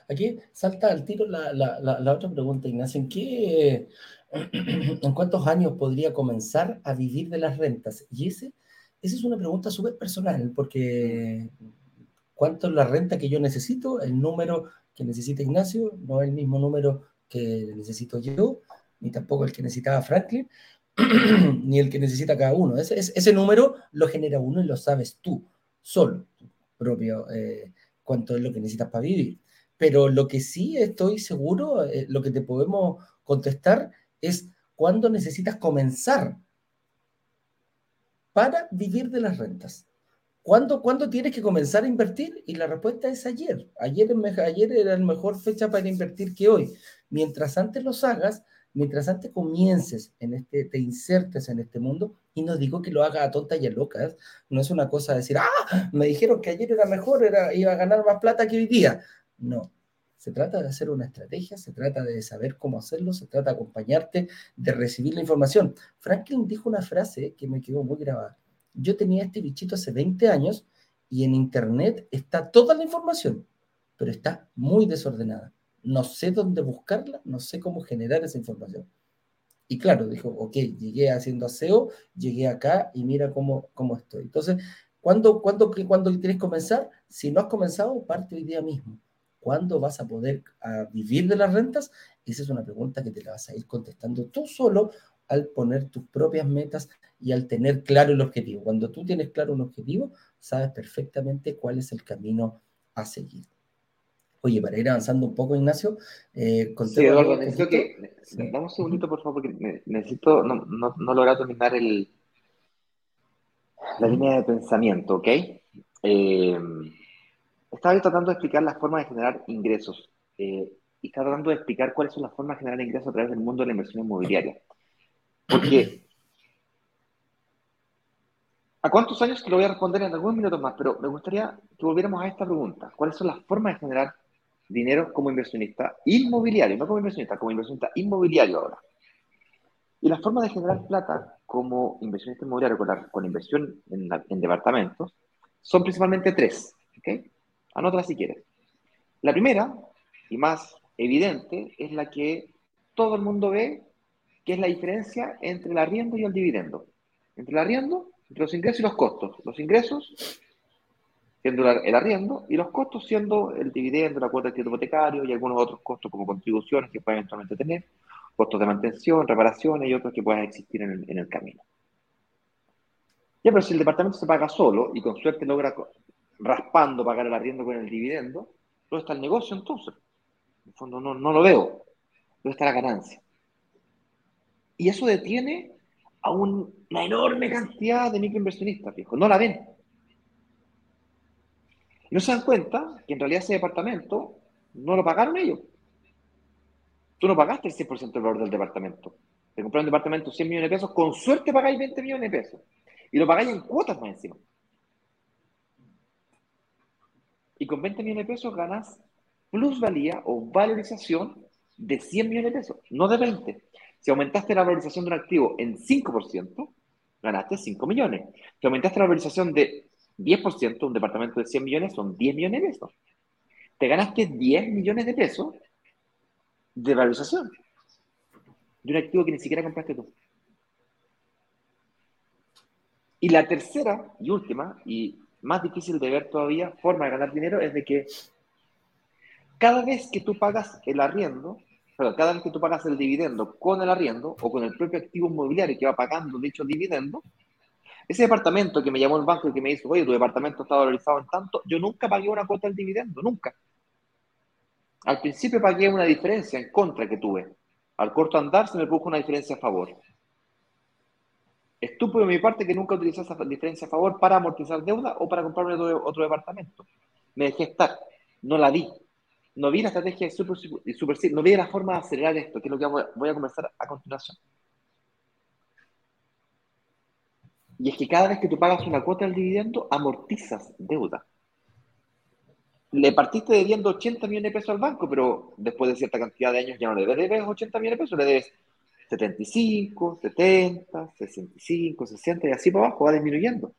Aquí salta al tiro la, otra pregunta, Ignacio. ¿En qué, en cuántos años podría comenzar a vivir de las rentas? Y ese, esa es una pregunta súper personal, porque ¿cuánto es la renta que yo necesito? El número que necesita Ignacio, no es el mismo número que necesito yo, ni tampoco el que necesitaba Franklin, ni el que necesita cada uno. Ese, ese, número lo genera uno y lo sabes tú, solo, propio, eh, cuánto es lo que necesitas para vivir. Pero lo que sí estoy seguro, eh, lo que te podemos contestar es cuándo necesitas comenzar para vivir de las rentas. ¿Cuándo, tienes que comenzar a invertir? Y la respuesta es ayer. Ayer, ayer era la mejor fecha para invertir que hoy. Mientras antes los hagas, mientras antes comiences en este, te insertes en este mundo, y no digo que lo haga a tontas y a locas, no es una cosa de decir, ah, me dijeron que ayer era mejor, era, iba a ganar más plata que hoy día. No, se trata de hacer una estrategia, se trata de saber cómo hacerlo, se trata de acompañarte, de recibir la información. Franklin dijo una frase que me quedó muy grabada yo tenía este bichito hace 20 años y en Internet está toda la información, pero está muy desordenada. No sé dónde buscarla, no sé cómo generar esa información. Y claro, dijo, ok, llegué haciendo aseo, llegué acá y mira cómo, cómo estoy. Entonces, ¿cuándo, cuándo, ¿cuándo quieres comenzar? Si no has comenzado, parte hoy día mismo. ¿Cuándo vas a poder vivir de las rentas? Esa es una pregunta que te la vas a ir contestando tú solo al poner tus propias metas y al tener claro el objetivo. Cuando tú tienes claro un objetivo, sabes perfectamente cuál es el camino a seguir. Oye, para ir avanzando un poco, Ignacio, eh, sí, Eduardo, necesito que, dame un segundito, por favor, porque necesito, no, no, no lograr terminar el, la línea de pensamiento, ¿ok? Eh, estaba tratando de explicar las formas de generar ingresos eh, y estaba tratando de explicar cuáles son las formas de generar ingresos a través del mundo de la inversión inmobiliaria. Porque, ¿a cuántos años? Te lo voy a responder en algunos minutos más, pero me gustaría que volviéramos a esta pregunta. ¿Cuáles son las formas de generar dinero como inversionista inmobiliario? No como inversionista, como inversionista inmobiliario ahora. Y las formas de generar plata como inversionista inmobiliario con, inversión en, departamentos son principalmente tres. ¿ok? Anótala si quieres. La primera, y más evidente, es la que todo el mundo ve ¿Qué es la diferencia entre el arriendo y el dividendo. Entre el arriendo, entre los ingresos y los costos. Los ingresos siendo el arriendo y los costos siendo el dividendo, la cuota de crédito hipotecario y algunos otros costos como contribuciones que pueden eventualmente tener, costos de mantención, reparaciones y otros que puedan existir en el, camino. Ya, pero si el departamento se paga solo y con suerte logra raspando pagar el arriendo con el dividendo, ¿dónde está el negocio entonces? En el fondo no, no lo veo. ¿Dónde está la ganancia? Y eso detiene a una enorme cantidad de microinversionistas, fijo. No la ven. Y no se dan cuenta que en realidad ese departamento No lo pagaron ellos. Tú no pagaste el 100% del valor del departamento. Te compraron un departamento de 100 millones de pesos, con suerte pagáis 20 millones de pesos. Y lo pagáis en cuotas más encima. Y con 20 millones de pesos ganas plusvalía o valorización de 100 millones de pesos, no de 20. Si aumentaste la valorización de un activo en 5%, ganaste 5 millones. Si aumentaste la valorización de 10%, un departamento de 100 millones son 10 millones de pesos. Te ganaste 10 millones de pesos de valorización de un activo que ni siquiera compraste tú. Y la tercera y última, y más difícil de ver todavía, forma de ganar dinero es de que cada vez que tú pagas el arriendo, perdón, cada vez que tú pagas el dividendo con el arriendo o con el propio activo inmobiliario que va pagando dicho dividendo, ese departamento que me llamó el banco y que me dijo, oye, tu departamento está valorizado en tanto, yo nunca pagué una cuota del dividendo, nunca. Al principio pagué una diferencia en contra que tuve. Al corto andar se me puso una diferencia a favor. Estúpido de mi parte que nunca utilicé esa diferencia a favor para amortizar deuda o para comprarme otro, departamento. Me dejé estar, no la vi. No vi la estrategia de super, super, no vi la forma de acelerar esto, que es lo que voy a comenzar a continuación. Y es que cada vez que tú pagas una cuota del dividendo, amortizas deuda. Le partiste debiendo 80 millones de pesos al banco, pero después de cierta cantidad de años ya no le debes 80 millones de pesos, le debes 75, 70, 65, 60 y así para abajo va disminuyendo.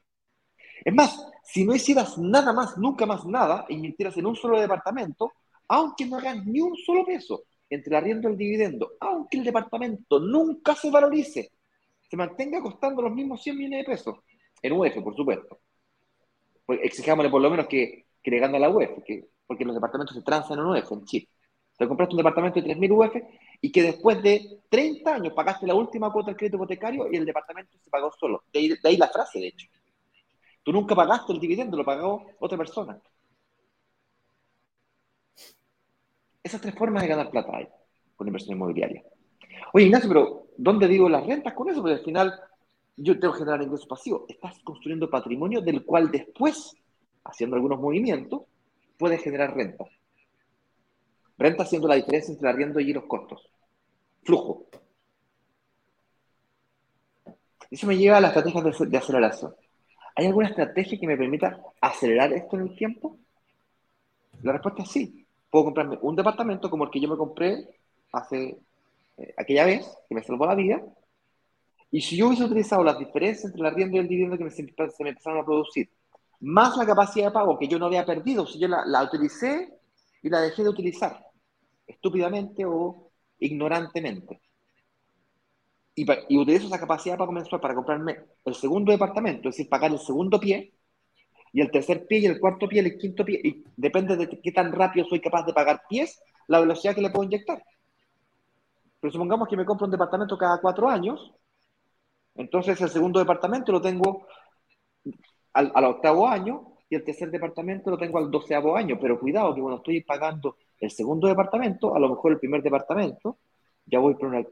Es más, si no hicieras nada más, nunca más nada, e invirtieras en un solo departamento, aunque no hagas ni un solo peso entre el arriendo y el dividendo, aunque el departamento nunca se valorice, se mantenga costando los mismos 100 millones de pesos, en UF, por supuesto. Pues exijámosle por lo menos que, que le gane a la UF, porque los departamentos se transan en UF, en Chile. Te compraste un departamento de 3.000 UF y que después de 30 años pagaste la última cuota del crédito hipotecario y el departamento se pagó solo. De ahí, la frase, de hecho. Tú nunca pagaste el dividendo, lo pagó otra persona. Esas tres formas de ganar plata hay con inversión inmobiliaria. Oye, Ignacio, pero ¿dónde digo las rentas con eso? Porque al final yo tengo que generar ingresos pasivos. Estás construyendo patrimonio del cual después, haciendo algunos movimientos, puedes generar rentas. Renta haciendo la diferencia entre arriendo y los costos. Flujo. Eso me lleva a las estrategias de, aceleración. ¿Hay alguna estrategia que me permita acelerar esto en el tiempo? La respuesta es sí. Puedo comprarme un departamento como el que yo me compré hace eh, aquella vez, que me salvó la vida. Y si yo hubiese utilizado las diferencias entre el arriendo y el dividendo que me, se me empezaron a producir, más la capacidad de pago que yo no había perdido, si yo la, la utilicé y la dejé de utilizar, estúpidamente o ignorantemente. Y, y, utilizo esa capacidad para comenzar para comprarme el segundo departamento, es decir, pagar el segundo pie, y el tercer pie, y el cuarto pie, y el quinto pie, y depende de qué tan rápido soy capaz de pagar pies, la velocidad que le puedo inyectar. Pero supongamos que me compro un departamento cada cuatro años, entonces el segundo departamento lo tengo al, al octavo año, y el tercer departamento lo tengo al doceavo año, pero cuidado que cuando estoy pagando el segundo departamento, a lo mejor el primer departamento, ya voy por una...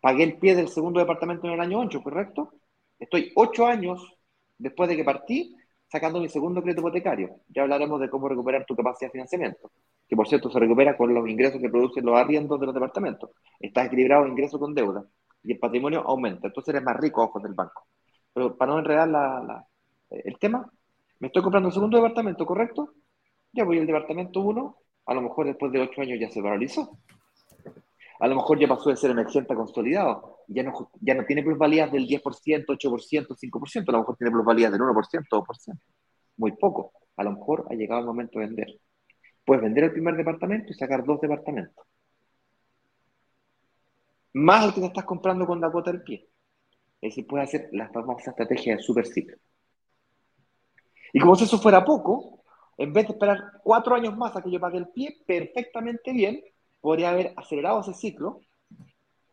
Pagué el pie del segundo departamento en el año 8, ¿correcto? Estoy ocho años después de que partí sacando mi segundo crédito hipotecario. Ya hablaremos de cómo recuperar tu capacidad de financiamiento, que por cierto se recupera con los ingresos que producen los arriendos de los departamentos. Estás equilibrado ingreso con deuda y el patrimonio aumenta, entonces eres más rico a ojos del banco. Pero para no enredar el tema, me estoy comprando el segundo departamento, ¿correcto? Ya voy al departamento 1 a lo mejor después de ocho años ya se valorizó. A lo mejor ya pasó de ser emergente a consolidado. Ya no, ya no tiene plusvalías del 10%, 8%, 5%. A lo mejor tiene plusvalías del 1%, 2%. Muy poco. A lo mejor ha llegado el momento de vender. Puedes vender el primer departamento y sacar dos departamentos. Más el que te estás comprando con la cuota del pie. Es decir, puedes hacer la famosa estrategia de super ciclo. Y como si eso fuera poco, en vez de esperar cuatro años más a que yo pague el pie, perfectamente bien, podría haber acelerado ese ciclo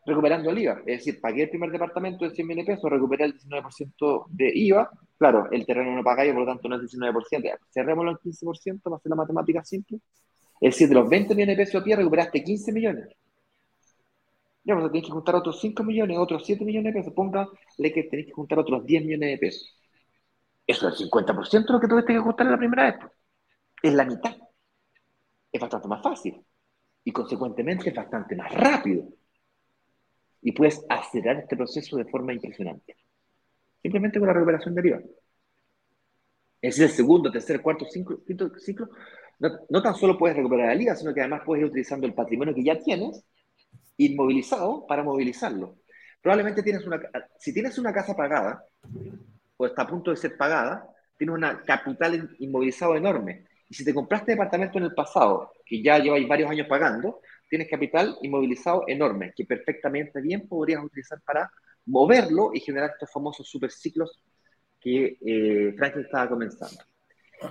recuperando el IVA. Es decir, pagué el primer departamento de 100 mil pesos, recuperé el 19% de IVA. Claro, el terreno no paga y por lo tanto no es 19%. Cerrémoslo en 15% para hacer la matemática simple. Es decir, de los 20 millones de pesos a pie recuperaste 15 millones. Ya, pues tenés que juntar otros 5 millones, otros 7 millones de pesos. Póngale que tenés que juntar otros 10 millones de pesos. Eso es el 50% de lo que tuviste que juntar en la primera vez es la mitad. es bastante más fácil y consecuentemente es bastante más rápido. Y puedes acelerar este proceso de forma impresionante. Simplemente con la recuperación deriva. Es el segundo, tercer, cuarto, cinco, quinto ciclo. No, tan solo puedes recuperar la liga, sino que además puedes ir utilizando el patrimonio que ya tienes, inmovilizado, para movilizarlo. Probablemente tienes una, si tienes una casa pagada, o está a punto de ser pagada, tienes una capital inmovilizado enorme. Y si te compraste departamento en el pasado, que ya lleváis varios años pagando, tienes capital inmovilizado enorme, que perfectamente bien podrías utilizar para moverlo y generar estos famosos superciclos que eh, Franklin estaba comenzando.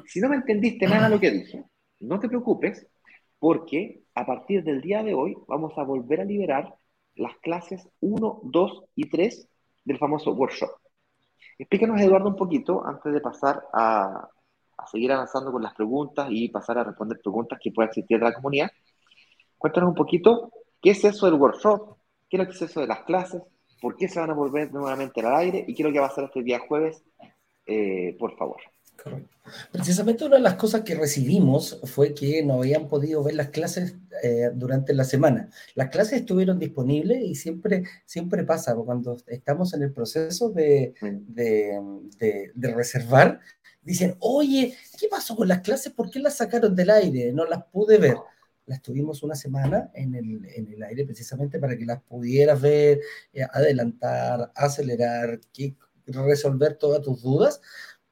Si no me entendiste nada de lo que dije, no te preocupes, porque a partir del día de hoy vamos a volver a liberar las clases 1, 2 y 3 del famoso workshop. Explícanos, Eduardo, un poquito antes de pasar a, a seguir avanzando con las preguntas y pasar a responder preguntas que pueda existir de la comunidad. Cuéntanos un poquito qué es eso del workshop, qué es eso de las clases, por qué se van a volver nuevamente al aire y qué es lo que va a hacer este día jueves, eh, por favor. Precisamente una de las cosas que recibimos fue que no habían podido ver las clases eh, durante la semana. Las clases estuvieron disponibles y siempre, siempre pasa, cuando estamos en el proceso de, de, de reservar, dicen, oye, ¿qué pasó con las clases? ¿Por qué las sacaron del aire? No las pude ver. Las tuvimos una semana en el, en el aire precisamente para que las pudieras ver, eh, adelantar, acelerar, resolver todas tus dudas.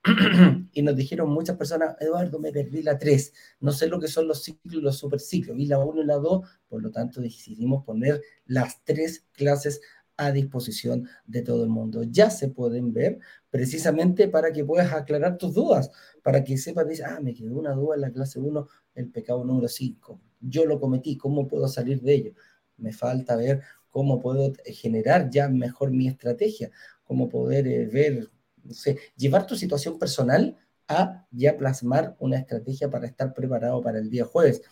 y nos dijeron muchas personas, Eduardo, me perdí la 3, no sé lo que son los ciclos y los superciclos, vi la 1 y la 2, por lo tanto decidimos poner las tres clases a disposición de todo el mundo. Ya se pueden ver precisamente para que puedas aclarar tus dudas, para que sepas, dice, ah, me quedó una duda en la clase 1, el pecado número 5. Yo lo cometí, ¿cómo puedo salir de ello? Me falta ver cómo puedo generar ya mejor mi estrategia, cómo poder eh, ver, no sé, llevar tu situación personal a ya plasmar una estrategia para estar preparado para el día jueves.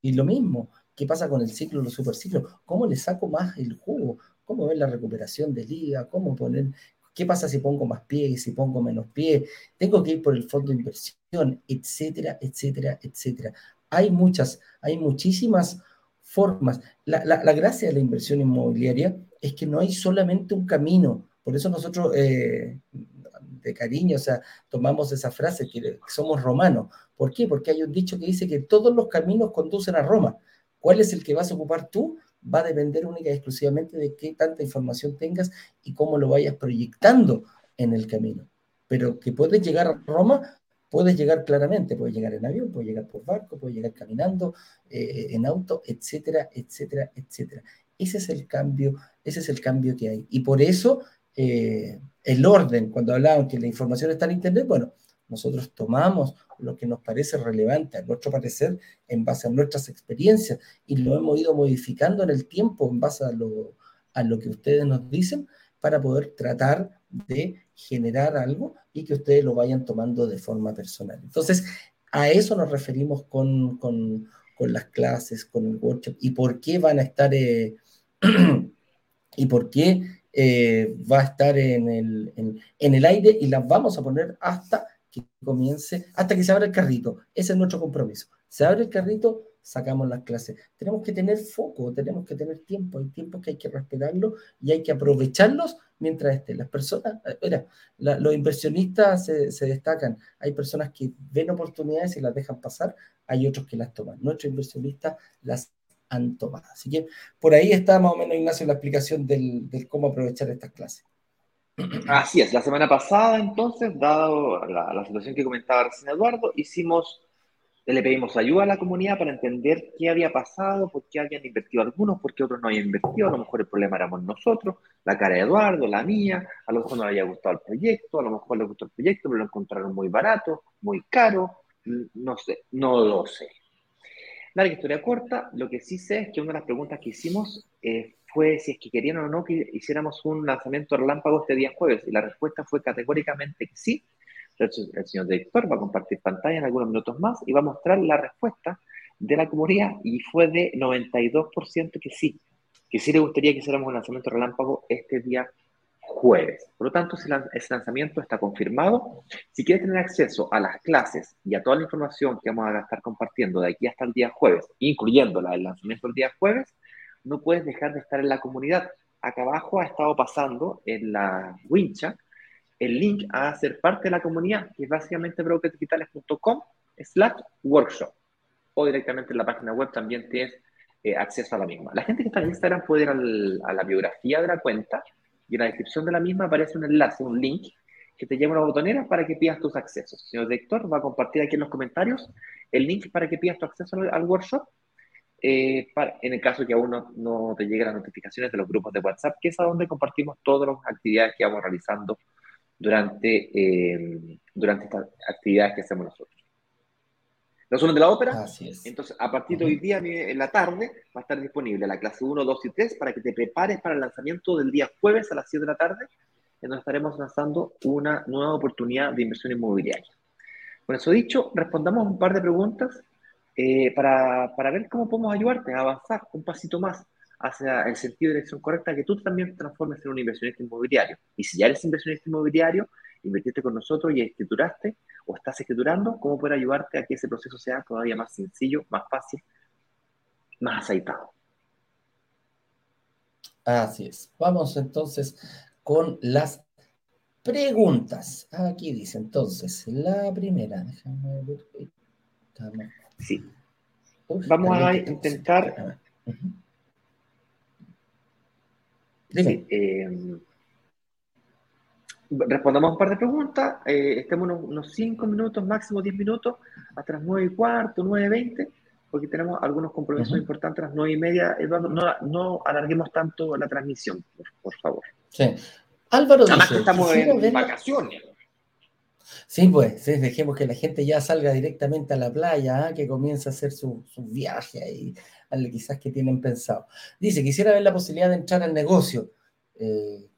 Y lo mismo, ¿qué pasa con el ciclo, los superciclos? ¿Cómo le saco más el jugo? cómo ver la recuperación de liga, cómo poner, qué pasa si pongo más pie y si pongo menos pie, tengo que ir por el fondo de inversión, etcétera, etcétera, etcétera. Hay muchas, hay muchísimas formas. La, gracia de la inversión inmobiliaria es que no hay solamente un camino. Por eso nosotros, eh, de cariño, o sea, tomamos esa frase que somos romanos. ¿Por qué? Porque hay un dicho que dice que todos los caminos conducen a Roma. ¿Cuál es el que vas a ocupar tú? Va a depender única y exclusivamente de qué tanta información tengas y cómo lo vayas proyectando en el camino. Pero que puedes llegar a Roma, puedes llegar claramente, puedes llegar en avión, puedes llegar por barco, puedes llegar caminando, eh, en auto, etcétera, etcétera, etcétera. Ese es el cambio, ese es el cambio que hay. Y por eso eh, el orden, cuando hablaban que la información está en Internet, bueno, nosotros tomamos lo que nos parece relevante a nuestro parecer en base a nuestras experiencias y lo hemos ido modificando en el tiempo en base a lo, a lo que ustedes nos dicen para poder tratar de generar algo y que ustedes lo vayan tomando de forma personal. Entonces, a eso nos referimos con, con, con las clases, con el workshop y por qué van a estar eh, y por qué eh, va a estar en el, en, en el aire y las vamos a poner hasta que comience hasta que se abra el carrito. Ese es nuestro compromiso. Se abre el carrito, sacamos las clases. Tenemos que tener foco, tenemos que tener tiempo. Hay tiempos que hay que respetarlos y hay que aprovecharlos mientras estén. Las personas, eh, mira, los inversionistas se, destacan. Hay personas que ven oportunidades y las dejan pasar, hay otros que las toman. Nuestros inversionistas las han tomado. Así que por ahí está más o menos, Ignacio, la explicación del, del cómo aprovechar estas clases. Así es, la semana pasada entonces, dado la, situación que comentaba recién Eduardo, hicimos, le pedimos ayuda a la comunidad para entender qué había pasado, por qué habían invertido algunos, por qué otros no habían invertido, a lo mejor el problema éramos nosotros, la cara de Eduardo, la mía, a lo mejor no le había gustado el proyecto, a lo mejor le gustó el proyecto, pero lo encontraron muy barato, muy caro, no sé, no lo sé. Larga historia corta, lo que sí sé es que una de las preguntas que hicimos eh, fue si es que querían o no que hiciéramos un lanzamiento relámpago este día jueves, y la respuesta fue categóricamente que sí. El, señor director va a compartir pantalla en algunos minutos más y va a mostrar la respuesta de la comunidad, y fue de 92% que sí, que sí le gustaría que hiciéramos un lanzamiento relámpago este día jueves. Por lo tanto, ese lanzamiento está confirmado. Si quieres tener acceso a las clases y a toda la información que vamos a estar compartiendo de aquí hasta el día jueves, incluyendo la del lanzamiento del día jueves, no puedes dejar de estar en la comunidad. Acá abajo ha estado pasando en la wincha el link a ser parte de la comunidad, que es básicamente brokersdigitales.com slash workshop. O directamente en la página web también tienes eh, acceso a la misma. La gente que está en Instagram puede ir a la biografía de la cuenta y en la descripción de la misma aparece un enlace, un link que te lleva a una botonera para que pidas tus accesos. Señor director, va a compartir aquí en los comentarios el link para que pidas tu acceso al, workshop. Eh, en el caso que aún no, te lleguen las notificaciones de los grupos de WhatsApp, que es a donde compartimos todas las actividades que vamos realizando durante, eh, durante estas actividades que hacemos nosotros. Los son de la ópera. Entonces, a partir de hoy día, en la tarde, va a estar disponible la clase 1, 2 y 3 para que te prepares para el lanzamiento del día jueves a las 7 de la tarde, en donde estaremos lanzando una nueva oportunidad de inversión inmobiliaria. Con eso dicho, respondamos un par de preguntas eh, para, ver cómo podemos ayudarte a avanzar un pasito más hacia el sentido de dirección correcta, que tú también transformes en un inversionista inmobiliario. Y si ya eres inversionista inmobiliario, invertiste con nosotros y escrituraste o estás escriturando, cómo poder ayudarte a que ese proceso sea todavía más sencillo, más fácil, más aceitado. Así es. Vamos entonces con las preguntas. Aquí dice entonces, la primera, déjame ver. Sí. Vamos a intentar. Sí, eh, respondamos un par de preguntas, eh, estemos unos 5 minutos, máximo 10 minutos, hasta las 9 y cuarto, 9 y 20, porque tenemos algunos compromisos importantes a las 9 y media. Eduardo, no, no alarguemos tanto la transmisión, por, favor. Sí. Álvaro Además que estamos en vacaciones. Sí, pues, dejemos que la gente ya salga directamente a la playa, ¿ah? que comience a hacer su, su viaje ahí, quizás que tienen pensado. Dice, quisiera ver la posibilidad de entrar al negocio. Eh,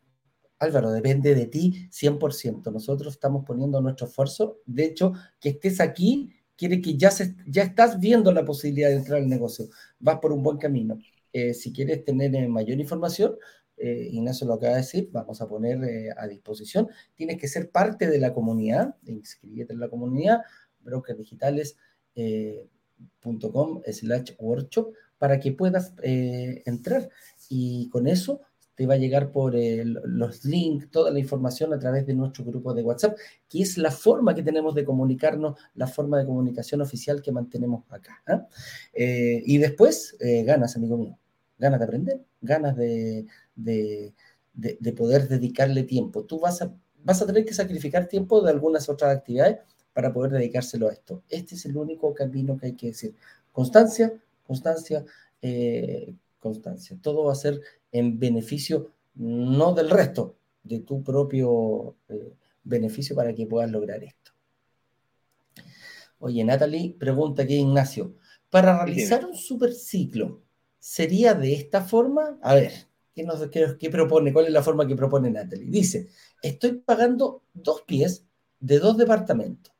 Álvaro, depende de ti 100%. Nosotros estamos poniendo nuestro esfuerzo. De hecho, que estés aquí quiere que ya, se, ya estás viendo la posibilidad de entrar al negocio. Vas por un buen camino. Eh, si quieres tener eh, mayor información, eh, Ignacio lo acaba de decir, vamos a poner eh, a disposición. Tienes que ser parte de la comunidad, inscríbete en la comunidad, brokerdigitales.com slash workshop para que puedas entrar y con eso te va a llegar por los links, toda la información a través de nuestro grupo de WhatsApp, que es la forma que tenemos de comunicarnos, la forma de comunicación oficial que mantenemos acá. ¿ah? Eh, y después, eh, ganas, amigo mío, ganas de aprender, ganas de, de, de, poder dedicarle tiempo. Tú vas a, vas a tener que sacrificar tiempo de algunas otras actividades para poder dedicárselo a esto. Este es el único camino que hay que decir. Constancia, constancia, eh, constancia. Todo va a ser en beneficio no del resto, de tu propio eh, beneficio para que puedas lograr esto. Oye, Natalie pregunta aquí Ignacio, para realizar un superciclo, ¿sería de esta forma? A ver, ¿qué, nos, qué, propone? ¿Cuál es la forma que propone Natalie? Dice, estoy pagando dos pies de dos departamentos.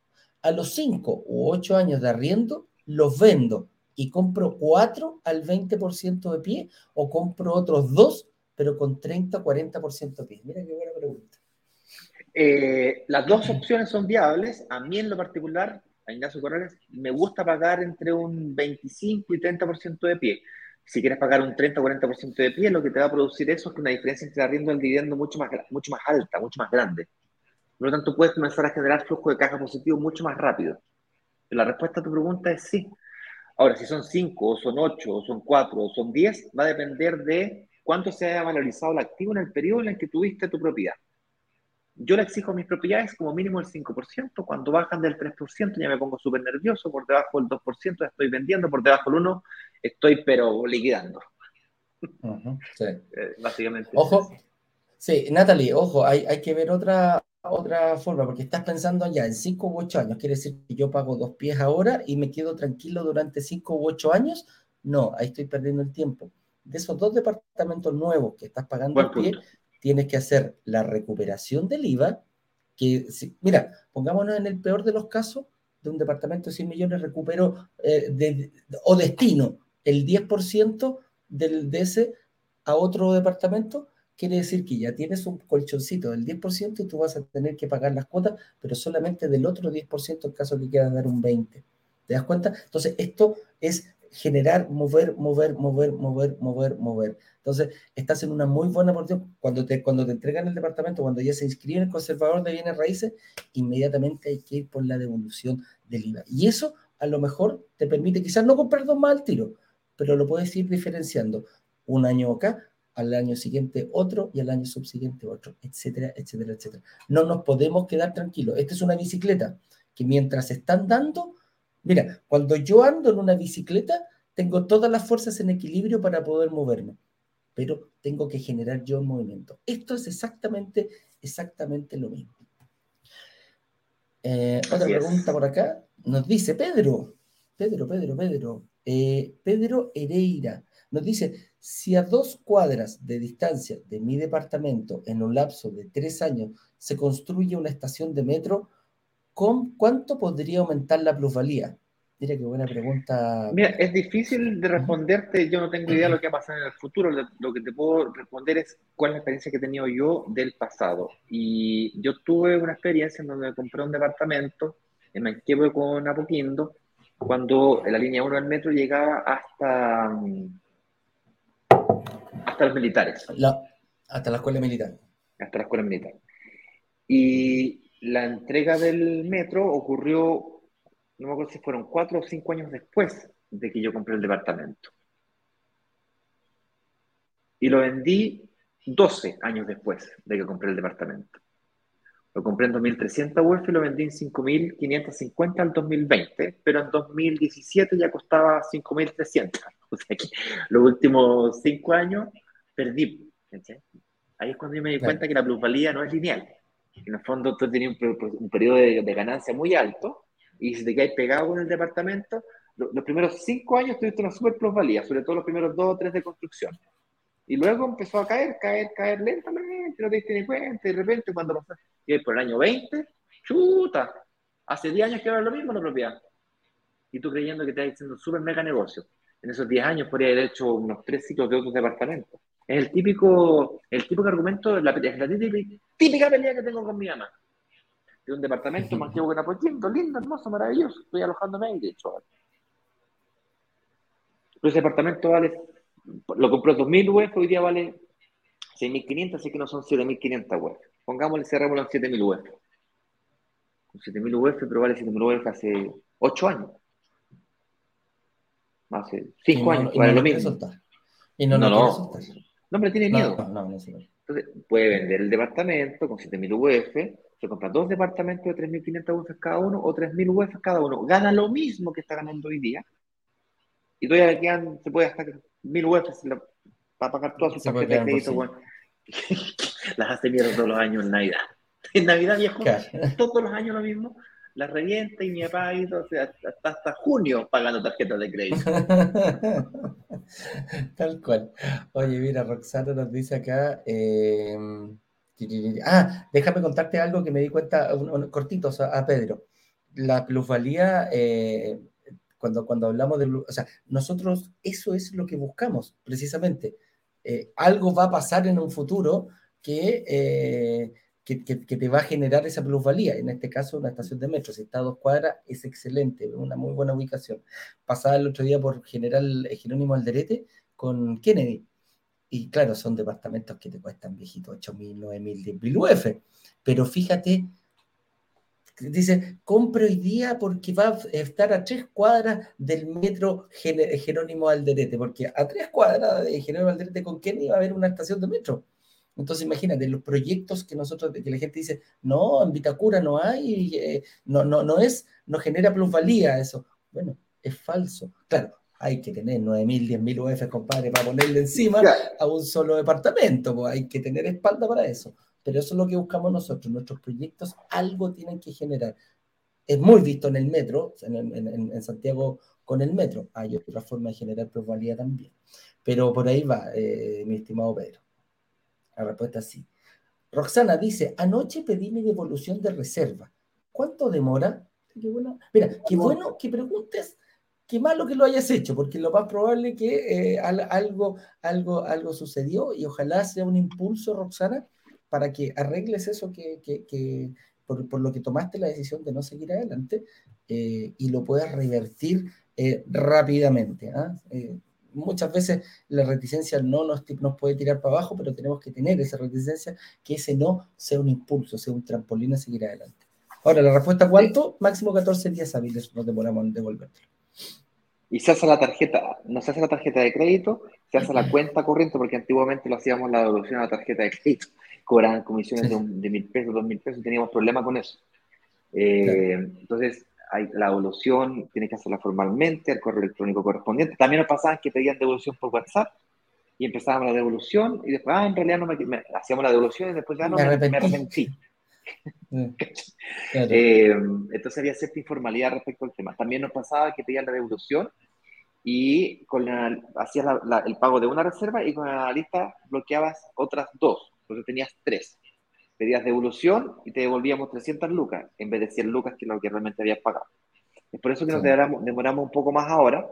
A los cinco u ocho años de arriendo, los vendo y compro cuatro al 20% de pie o compro otros dos, pero con 30 o 40% de pie? Mira qué buena pregunta. Eh, las dos opciones son viables. A mí en lo particular, a Ignacio Corrales, me gusta pagar entre un 25 y 30% de pie. Si quieres pagar un 30 o 40% de pie, lo que te va a producir eso es que una diferencia entre el arriendo y el dividendo mucho más, mucho más alta, mucho más grande. Por lo tanto, puedes comenzar a generar flujo de caja positivo mucho más rápido. La respuesta a tu pregunta es sí. Ahora, si son 5, o son 8, o son 4, o son 10, va a depender de cuánto se haya valorizado el activo en el periodo en el que tuviste tu propiedad. Yo le exijo a mis propiedades como mínimo el 5%, cuando bajan del 3% ya me pongo súper nervioso, por debajo del 2% estoy vendiendo, por debajo del 1% estoy pero liquidando. sí. Eh, básicamente. Ojo, sí, Natalie, ojo, hay, hay que ver otra, otra forma, porque estás pensando ya en 5 u 8 años, quiere decir que yo pago dos pies ahora y me quedo tranquilo durante 5 u 8 años. No, ahí estoy perdiendo el tiempo. De esos dos departamentos nuevos que estás pagando pie, tienes que hacer la recuperación del IVA, que, mira, pongámonos en el peor de los casos, de un departamento de 100 millones recupero eh, o destino el 10% del, de ese a otro departamento, quiere decir que ya tienes un colchoncito del 10% y tú vas a tener que pagar las cuotas, pero solamente del otro 10% en caso que quieras dar un 20%. ¿Te das cuenta? Entonces, esto es generar, mover, mover, mover, mover, mover, mover. Entonces, estás en una muy buena posición. Cuando te, cuando te entregan el departamento, cuando ya se inscribe en el conservador de bienes raíces, inmediatamente hay que ir por la devolución del IVA. Y eso a lo mejor te permite quizás no comprar dos más al tiro, pero lo puedes ir diferenciando. Un año acá, al año siguiente otro y al año subsiguiente otro, etcétera, etcétera, etcétera. No nos podemos quedar tranquilos. Esta es una bicicleta que mientras están dando, Mira, cuando yo ando en una bicicleta, tengo todas las fuerzas en equilibrio para poder moverme, pero tengo que generar yo el movimiento. Esto es exactamente, exactamente lo mismo. Eh, otra pregunta por acá. Nos dice Pedro, Pedro, Pedro, Pedro, eh, Pedro Hereira, nos dice, si a dos cuadras de distancia de mi departamento en un lapso de tres años se construye una estación de metro, ¿con cuánto podría aumentar la plusvalía? Mira qué buena pregunta. Mira, es difícil de responderte, yo no tengo idea de lo que va a pasar en el futuro, lo que te puedo responder es cuál es la experiencia que he tenido yo del pasado. Y yo tuve una experiencia en donde compré un departamento en Manquehue con Apoquindo, cuando la línea 1 del metro llegaba hasta, mm, hasta los militares. hasta la escuela militar. Hasta la escuela militar. Y la entrega del metro ocurrió, no me acuerdo si fueron cuatro o cinco años después de que yo compré el departamento. Y lo vendí 12 años después de que compré el departamento. Lo compré en 2.300 UF y lo vendí en 5.550 al 2020, pero en 2017 ya costaba 5.300. O sea que los últimos cinco años perdí. Ahí es cuando yo me di cuenta que la plusvalía no es lineal en el fondo tú tenías un, periodo de, ganancia muy alto y si te caes pegado con el departamento, los primeros cinco años tuviste una super plusvalía, sobre todo los primeros dos o tres de construcción. Y luego empezó a caer, caer, caer lentamente, no te diste ni cuenta, y de repente cuando pasó, y por el año 20, chuta, hace 10 años que era lo mismo la propiedad. Y tú creyendo que estás haciendo un super mega negocio. En esos 10 años podría haber hecho unos tres ciclos de otros departamentos. Es el típico, el típico argumento, la, la típica, pelea que tengo con mi mamá. De un departamento más antiguo que Napoleón, lindo, hermoso, maravilloso. Estoy alojándome ahí, de hecho. Pero ese departamento vale, lo compró 2.000 UF, hoy día vale 6.500, así que no son 7.500 UF. Pongámosle, cerramos en 7.000 UF. Con 7.000 UF, pero vale 7.000 UF hace 8 años. Hace 5 años, vale lo mismo. Y no, no, no. No, hombre, tiene miedo. No, no, Entonces, puede vender el departamento con 7.000 UF, se compra dos departamentos de 3.500 UF cada uno o 3.000 UF cada uno. Gana lo mismo que está ganando hoy día. Y todavía quedan, se puede gastar 1.000 UF para pagar todas sus tarjetas de crédito. Bueno, las hace mierda todos los años en Navidad. En Navidad, viejo, todos los años lo mismo la revienta y mi papá ha ido hasta, hasta junio pagando tarjetas de crédito. Tal cual. Oye, mira, Roxana nos dice acá. Em, ah, déjame contarte algo que me di cuenta, cortito a Pedro. La plusvalía, eh, cuando, cuando hablamos de. O sea, nosotros eso es lo que buscamos, precisamente. Eh, algo va a pasar en un futuro que eh, que, te va a generar esa plusvalía. En este caso, una estación de metro, si está a dos cuadras, es excelente, una muy buena ubicación. Pasaba el otro día por General eh, Jerónimo Alderete con Kennedy. Y claro, son departamentos que te cuestan, viejito, 8.000, 9.000, 10.000 UF. Pero fíjate, dice, compre hoy día porque va a estar a tres cuadras del metro Jerónimo Alderete, porque a tres cuadras de Jerónimo Alderete con Kennedy va a haber una estación de metro. Entonces, imagínate, los proyectos que nosotros, que la gente dice, no, en Vitacura no hay, eh, no, no, no es, no genera plusvalía eso. Bueno, es falso. Claro, hay que tener 9.000, 10.000 UF, compadre, para ponerle encima a un solo departamento, pues hay que tener espalda para eso. Pero eso es lo que buscamos nosotros. Nuestros proyectos algo tienen que generar. Es muy visto en el metro, en, Santiago con el metro. Hay otra forma de generar plusvalía también. Pero por ahí va, eh, mi estimado Pedro. La respuesta es sí. Roxana dice, anoche pedí mi devolución de reserva. ¿Cuánto demora? Mira, qué bueno que preguntes qué malo que lo hayas hecho, porque lo más probable es que eh, algo, algo, algo sucedió y ojalá sea un impulso, Roxana, para que arregles eso que, que, por, por, lo que tomaste la decisión de no seguir adelante eh, y lo puedas revertir eh, rápidamente. Muchas veces la reticencia no nos, nos puede tirar para abajo, pero tenemos que tener esa reticencia, que ese no sea un impulso, sea un trampolín a seguir adelante. Ahora, la respuesta, ¿cuánto? Máximo 14 días hábiles nos demoramos en devolvértelo y se hace la tarjeta, no se hace la tarjeta de crédito, se hace la cuenta corriente, porque antiguamente lo hacíamos la devolución a la tarjeta de crédito, cobraban comisiones de, mil pesos, dos mil pesos, y teníamos problemas con eso. Eh, entonces, hay, la devolución tiene que hacerla formalmente, al correo electrónico correspondiente. También nos pasaba que pedían devolución por WhatsApp y empezábamos la devolución y después, ah, en realidad no me, hacíamos la devolución y después ya no me, arrepentí. Mm. Eh, entonces había cierta informalidad respecto al tema. También nos pasaba que pedían la devolución y con hacías el pago de una reserva y con la lista bloqueabas otras dos, entonces tenías tres. Pedías devolución y te devolvíamos 300 lucas en vez de 100 lucas que es lo que realmente habías pagado. Es por eso que nos demoramos, demoramos, un poco más ahora,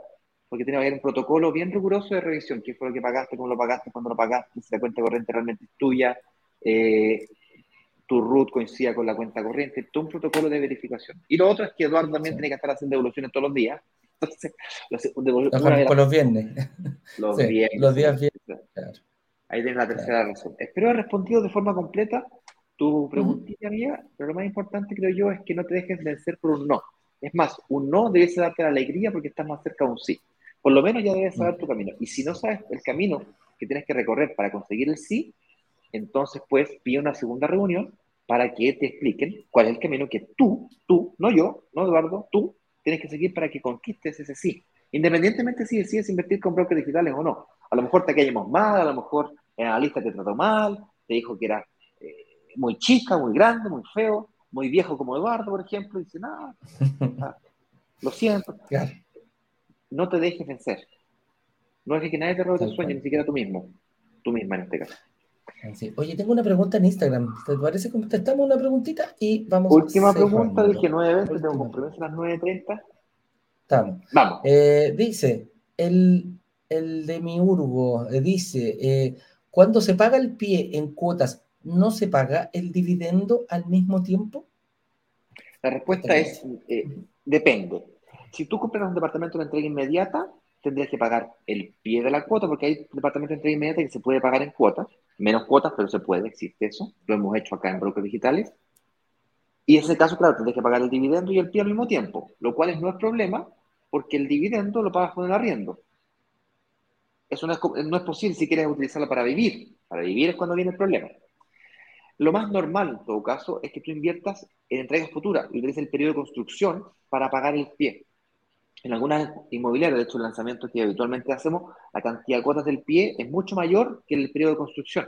porque tenía que haber un protocolo bien riguroso de revisión, qué fue lo que pagaste, cómo lo pagaste, cuándo lo pagaste, si la cuenta corriente realmente es tuya, eh, tu root coincida con la cuenta corriente, todo un protocolo de verificación. Y lo otro es que Eduardo también tiene que estar haciendo devoluciones todos los días, entonces, los, los viernes. Los viernes. Los días viernes. Ahí tienes la tercera razón. Espero haber respondido de forma completa tu preguntita mía, pero lo más importante creo yo es que no te dejes vencer por un no. Es más, un no debe darte la alegría porque estás más cerca de un sí. Por lo menos ya debes saber tu camino. Y si no sabes el camino que tienes que recorrer para conseguir el sí, entonces pues pide una segunda reunión para que te expliquen cuál es el camino que tú, tú, no yo, no Eduardo, tú tienes que seguir para que conquistes ese sí. Independientemente si decides invertir con brokers digitales o no. A lo mejor te caímos mal, a lo mejor el analista te trató mal, te dijo que era eh, muy chica, muy grande, muy feo, muy viejo como Eduardo, por ejemplo, y dice, nada, ah, lo siento. No te dejes vencer. No es que nadie te robe tu sueño, ni siquiera tú mismo. Tú misma en este caso. Oye, tengo una pregunta en Instagram. ¿Te parece que contestamos una preguntita y vamos Última pregunta, dije 9.20, tengo compromiso a las 9.30. Estamos. Vamos. Eh, dice, el, el de mi Urgo, eh, dice, eh, cuando se paga el pie en cuotas, ¿no se paga el dividendo al mismo tiempo? La respuesta es, depende. Si tú compras un departamento de entrega inmediata, tendrías que pagar el pie de la cuota, porque hay departamentos de entrega inmediata que se puede pagar en cuotas, menos cuotas, pero se puede, existe eso, lo hemos hecho acá en brokers digitales. Y en ese caso, claro, tendrías que pagar el dividendo y el pie al mismo tiempo, lo cual no es problema, porque el dividendo lo pagas con el arriendo. Eso no es, no es posible si quieres utilizarlo para vivir. Para vivir es cuando viene el problema. Lo más normal, en todo caso, es que tú inviertas en entregas futuras y utilices el periodo de construcción para pagar el pie en algunas inmobiliarias, de hecho el lanzamiento que habitualmente hacemos, la cantidad de cuotas del pie es mucho mayor que el periodo de construcción.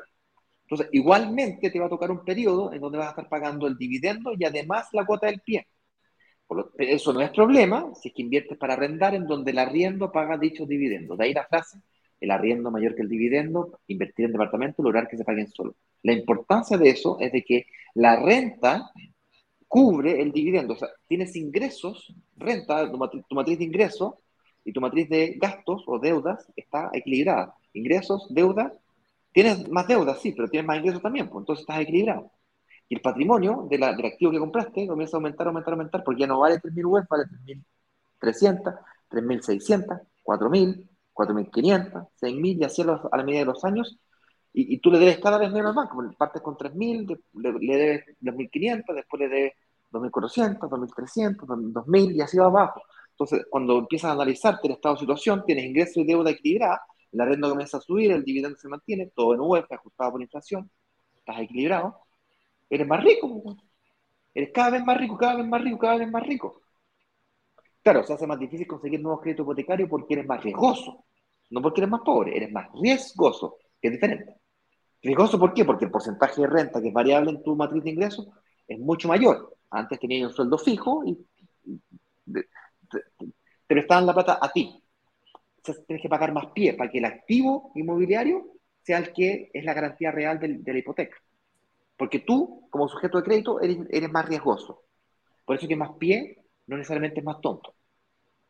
Entonces, igualmente te va a tocar un periodo en donde vas a estar pagando el dividendo y además la cuota del pie. eso no es problema si es que inviertes para arrendar en donde el arriendo paga dichos dividendos. De ahí la frase, el arriendo mayor que el dividendo, invertir en departamento, lograr que se paguen solo. La importancia de eso es de que la renta cubre el dividendo. O sea, tienes ingresos, renta, tu matriz, de ingresos y tu matriz de gastos o deudas está equilibrada. Ingresos, deuda, tienes más deudas, sí, pero tienes más ingresos también, pues entonces estás equilibrado. Y el patrimonio de la, del activo que compraste comienza a aumentar, aumentar, aumentar, porque ya no vale 3.000 UF, vale 3.300, 3.600, 4.000, 4.500, 6.000 y así a la medida de los años y, tú le debes cada vez menos al banco. Partes con 3.000, le, le debes 2.500, después le debes 2.400, 2.300, 2.000 y así va abajo. Entonces, cuando empiezas a analizarte el estado de situación, tienes ingreso y deuda equilibrada, la renta comienza a subir, el dividendo se mantiene, todo en UEF, ajustado por inflación, estás equilibrado, eres más rico. Eres cada vez más rico, cada vez más rico, cada vez más rico. Claro, se hace más difícil conseguir nuevos créditos hipotecarios porque eres más riesgoso, no porque eres más pobre, eres más riesgoso, que es diferente. Riesgoso, ¿por qué? Porque el porcentaje de renta que es variable en tu matriz de ingresos es mucho mayor. Antes tenías un sueldo fijo y te, prestaban la plata a ti. Entonces tienes que pagar más pie para que el activo inmobiliario sea el que es la garantía real de, la hipoteca. Porque tú, como sujeto de crédito, eres, eres más riesgoso. Por eso que más pie no necesariamente es más tonto.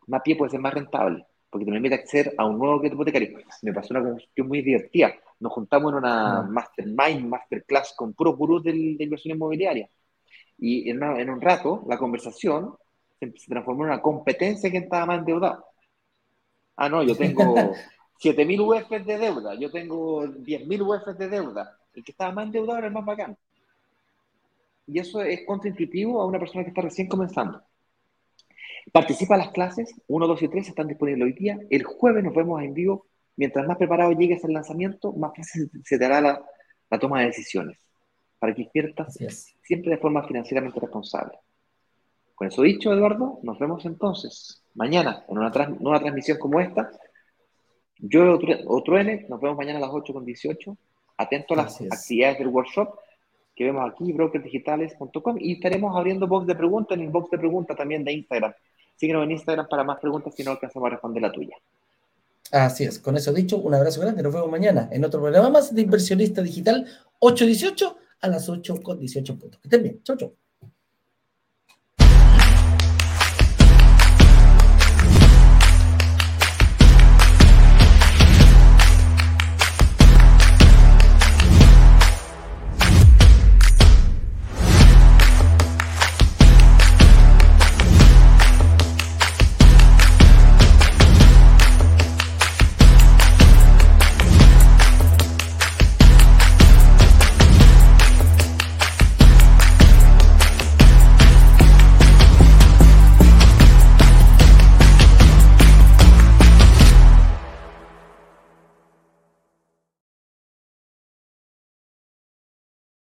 más pie puede ser más rentable, porque te permite acceder a un nuevo crédito hipotecario. Me pasó una cuestión muy divertida. Nos juntamos en una mm. mastermind, masterclass con puro gurús de, de inversión inmobiliaria. Y en, en, un rato, la conversación se, transformó en una competencia que estaba más endeudado. Ah, no, yo tengo 7.000 UF de deuda, yo tengo 10.000 UF de deuda. El que estaba más endeudado era el más bacán. Y eso es contraintuitivo a una persona que está recién comenzando. Participa en las clases, 1, 2 y 3 están disponibles hoy día. El jueves nos vemos en vivo. Mientras más preparado llegues al lanzamiento, más fácil se te hará la, la toma de decisiones para que inviertas siempre de forma financieramente responsable. Con eso dicho, Eduardo, nos vemos entonces mañana en una nueva transmisión como esta. Yo, otro N, nos vemos mañana a las 8 con 18. Atento a las actividades del workshop que vemos aquí, brokersdigitales.com, y estaremos abriendo box de preguntas en el box de preguntas también de Instagram. Síguenos en Instagram para más preguntas si no alcanzamos a responder la tuya. Así es, con eso dicho, un abrazo grande, nos vemos mañana en otro programa más de Inversionista Digital 818 a las 8 con 18 puntos. Que estén bien, chau, chau.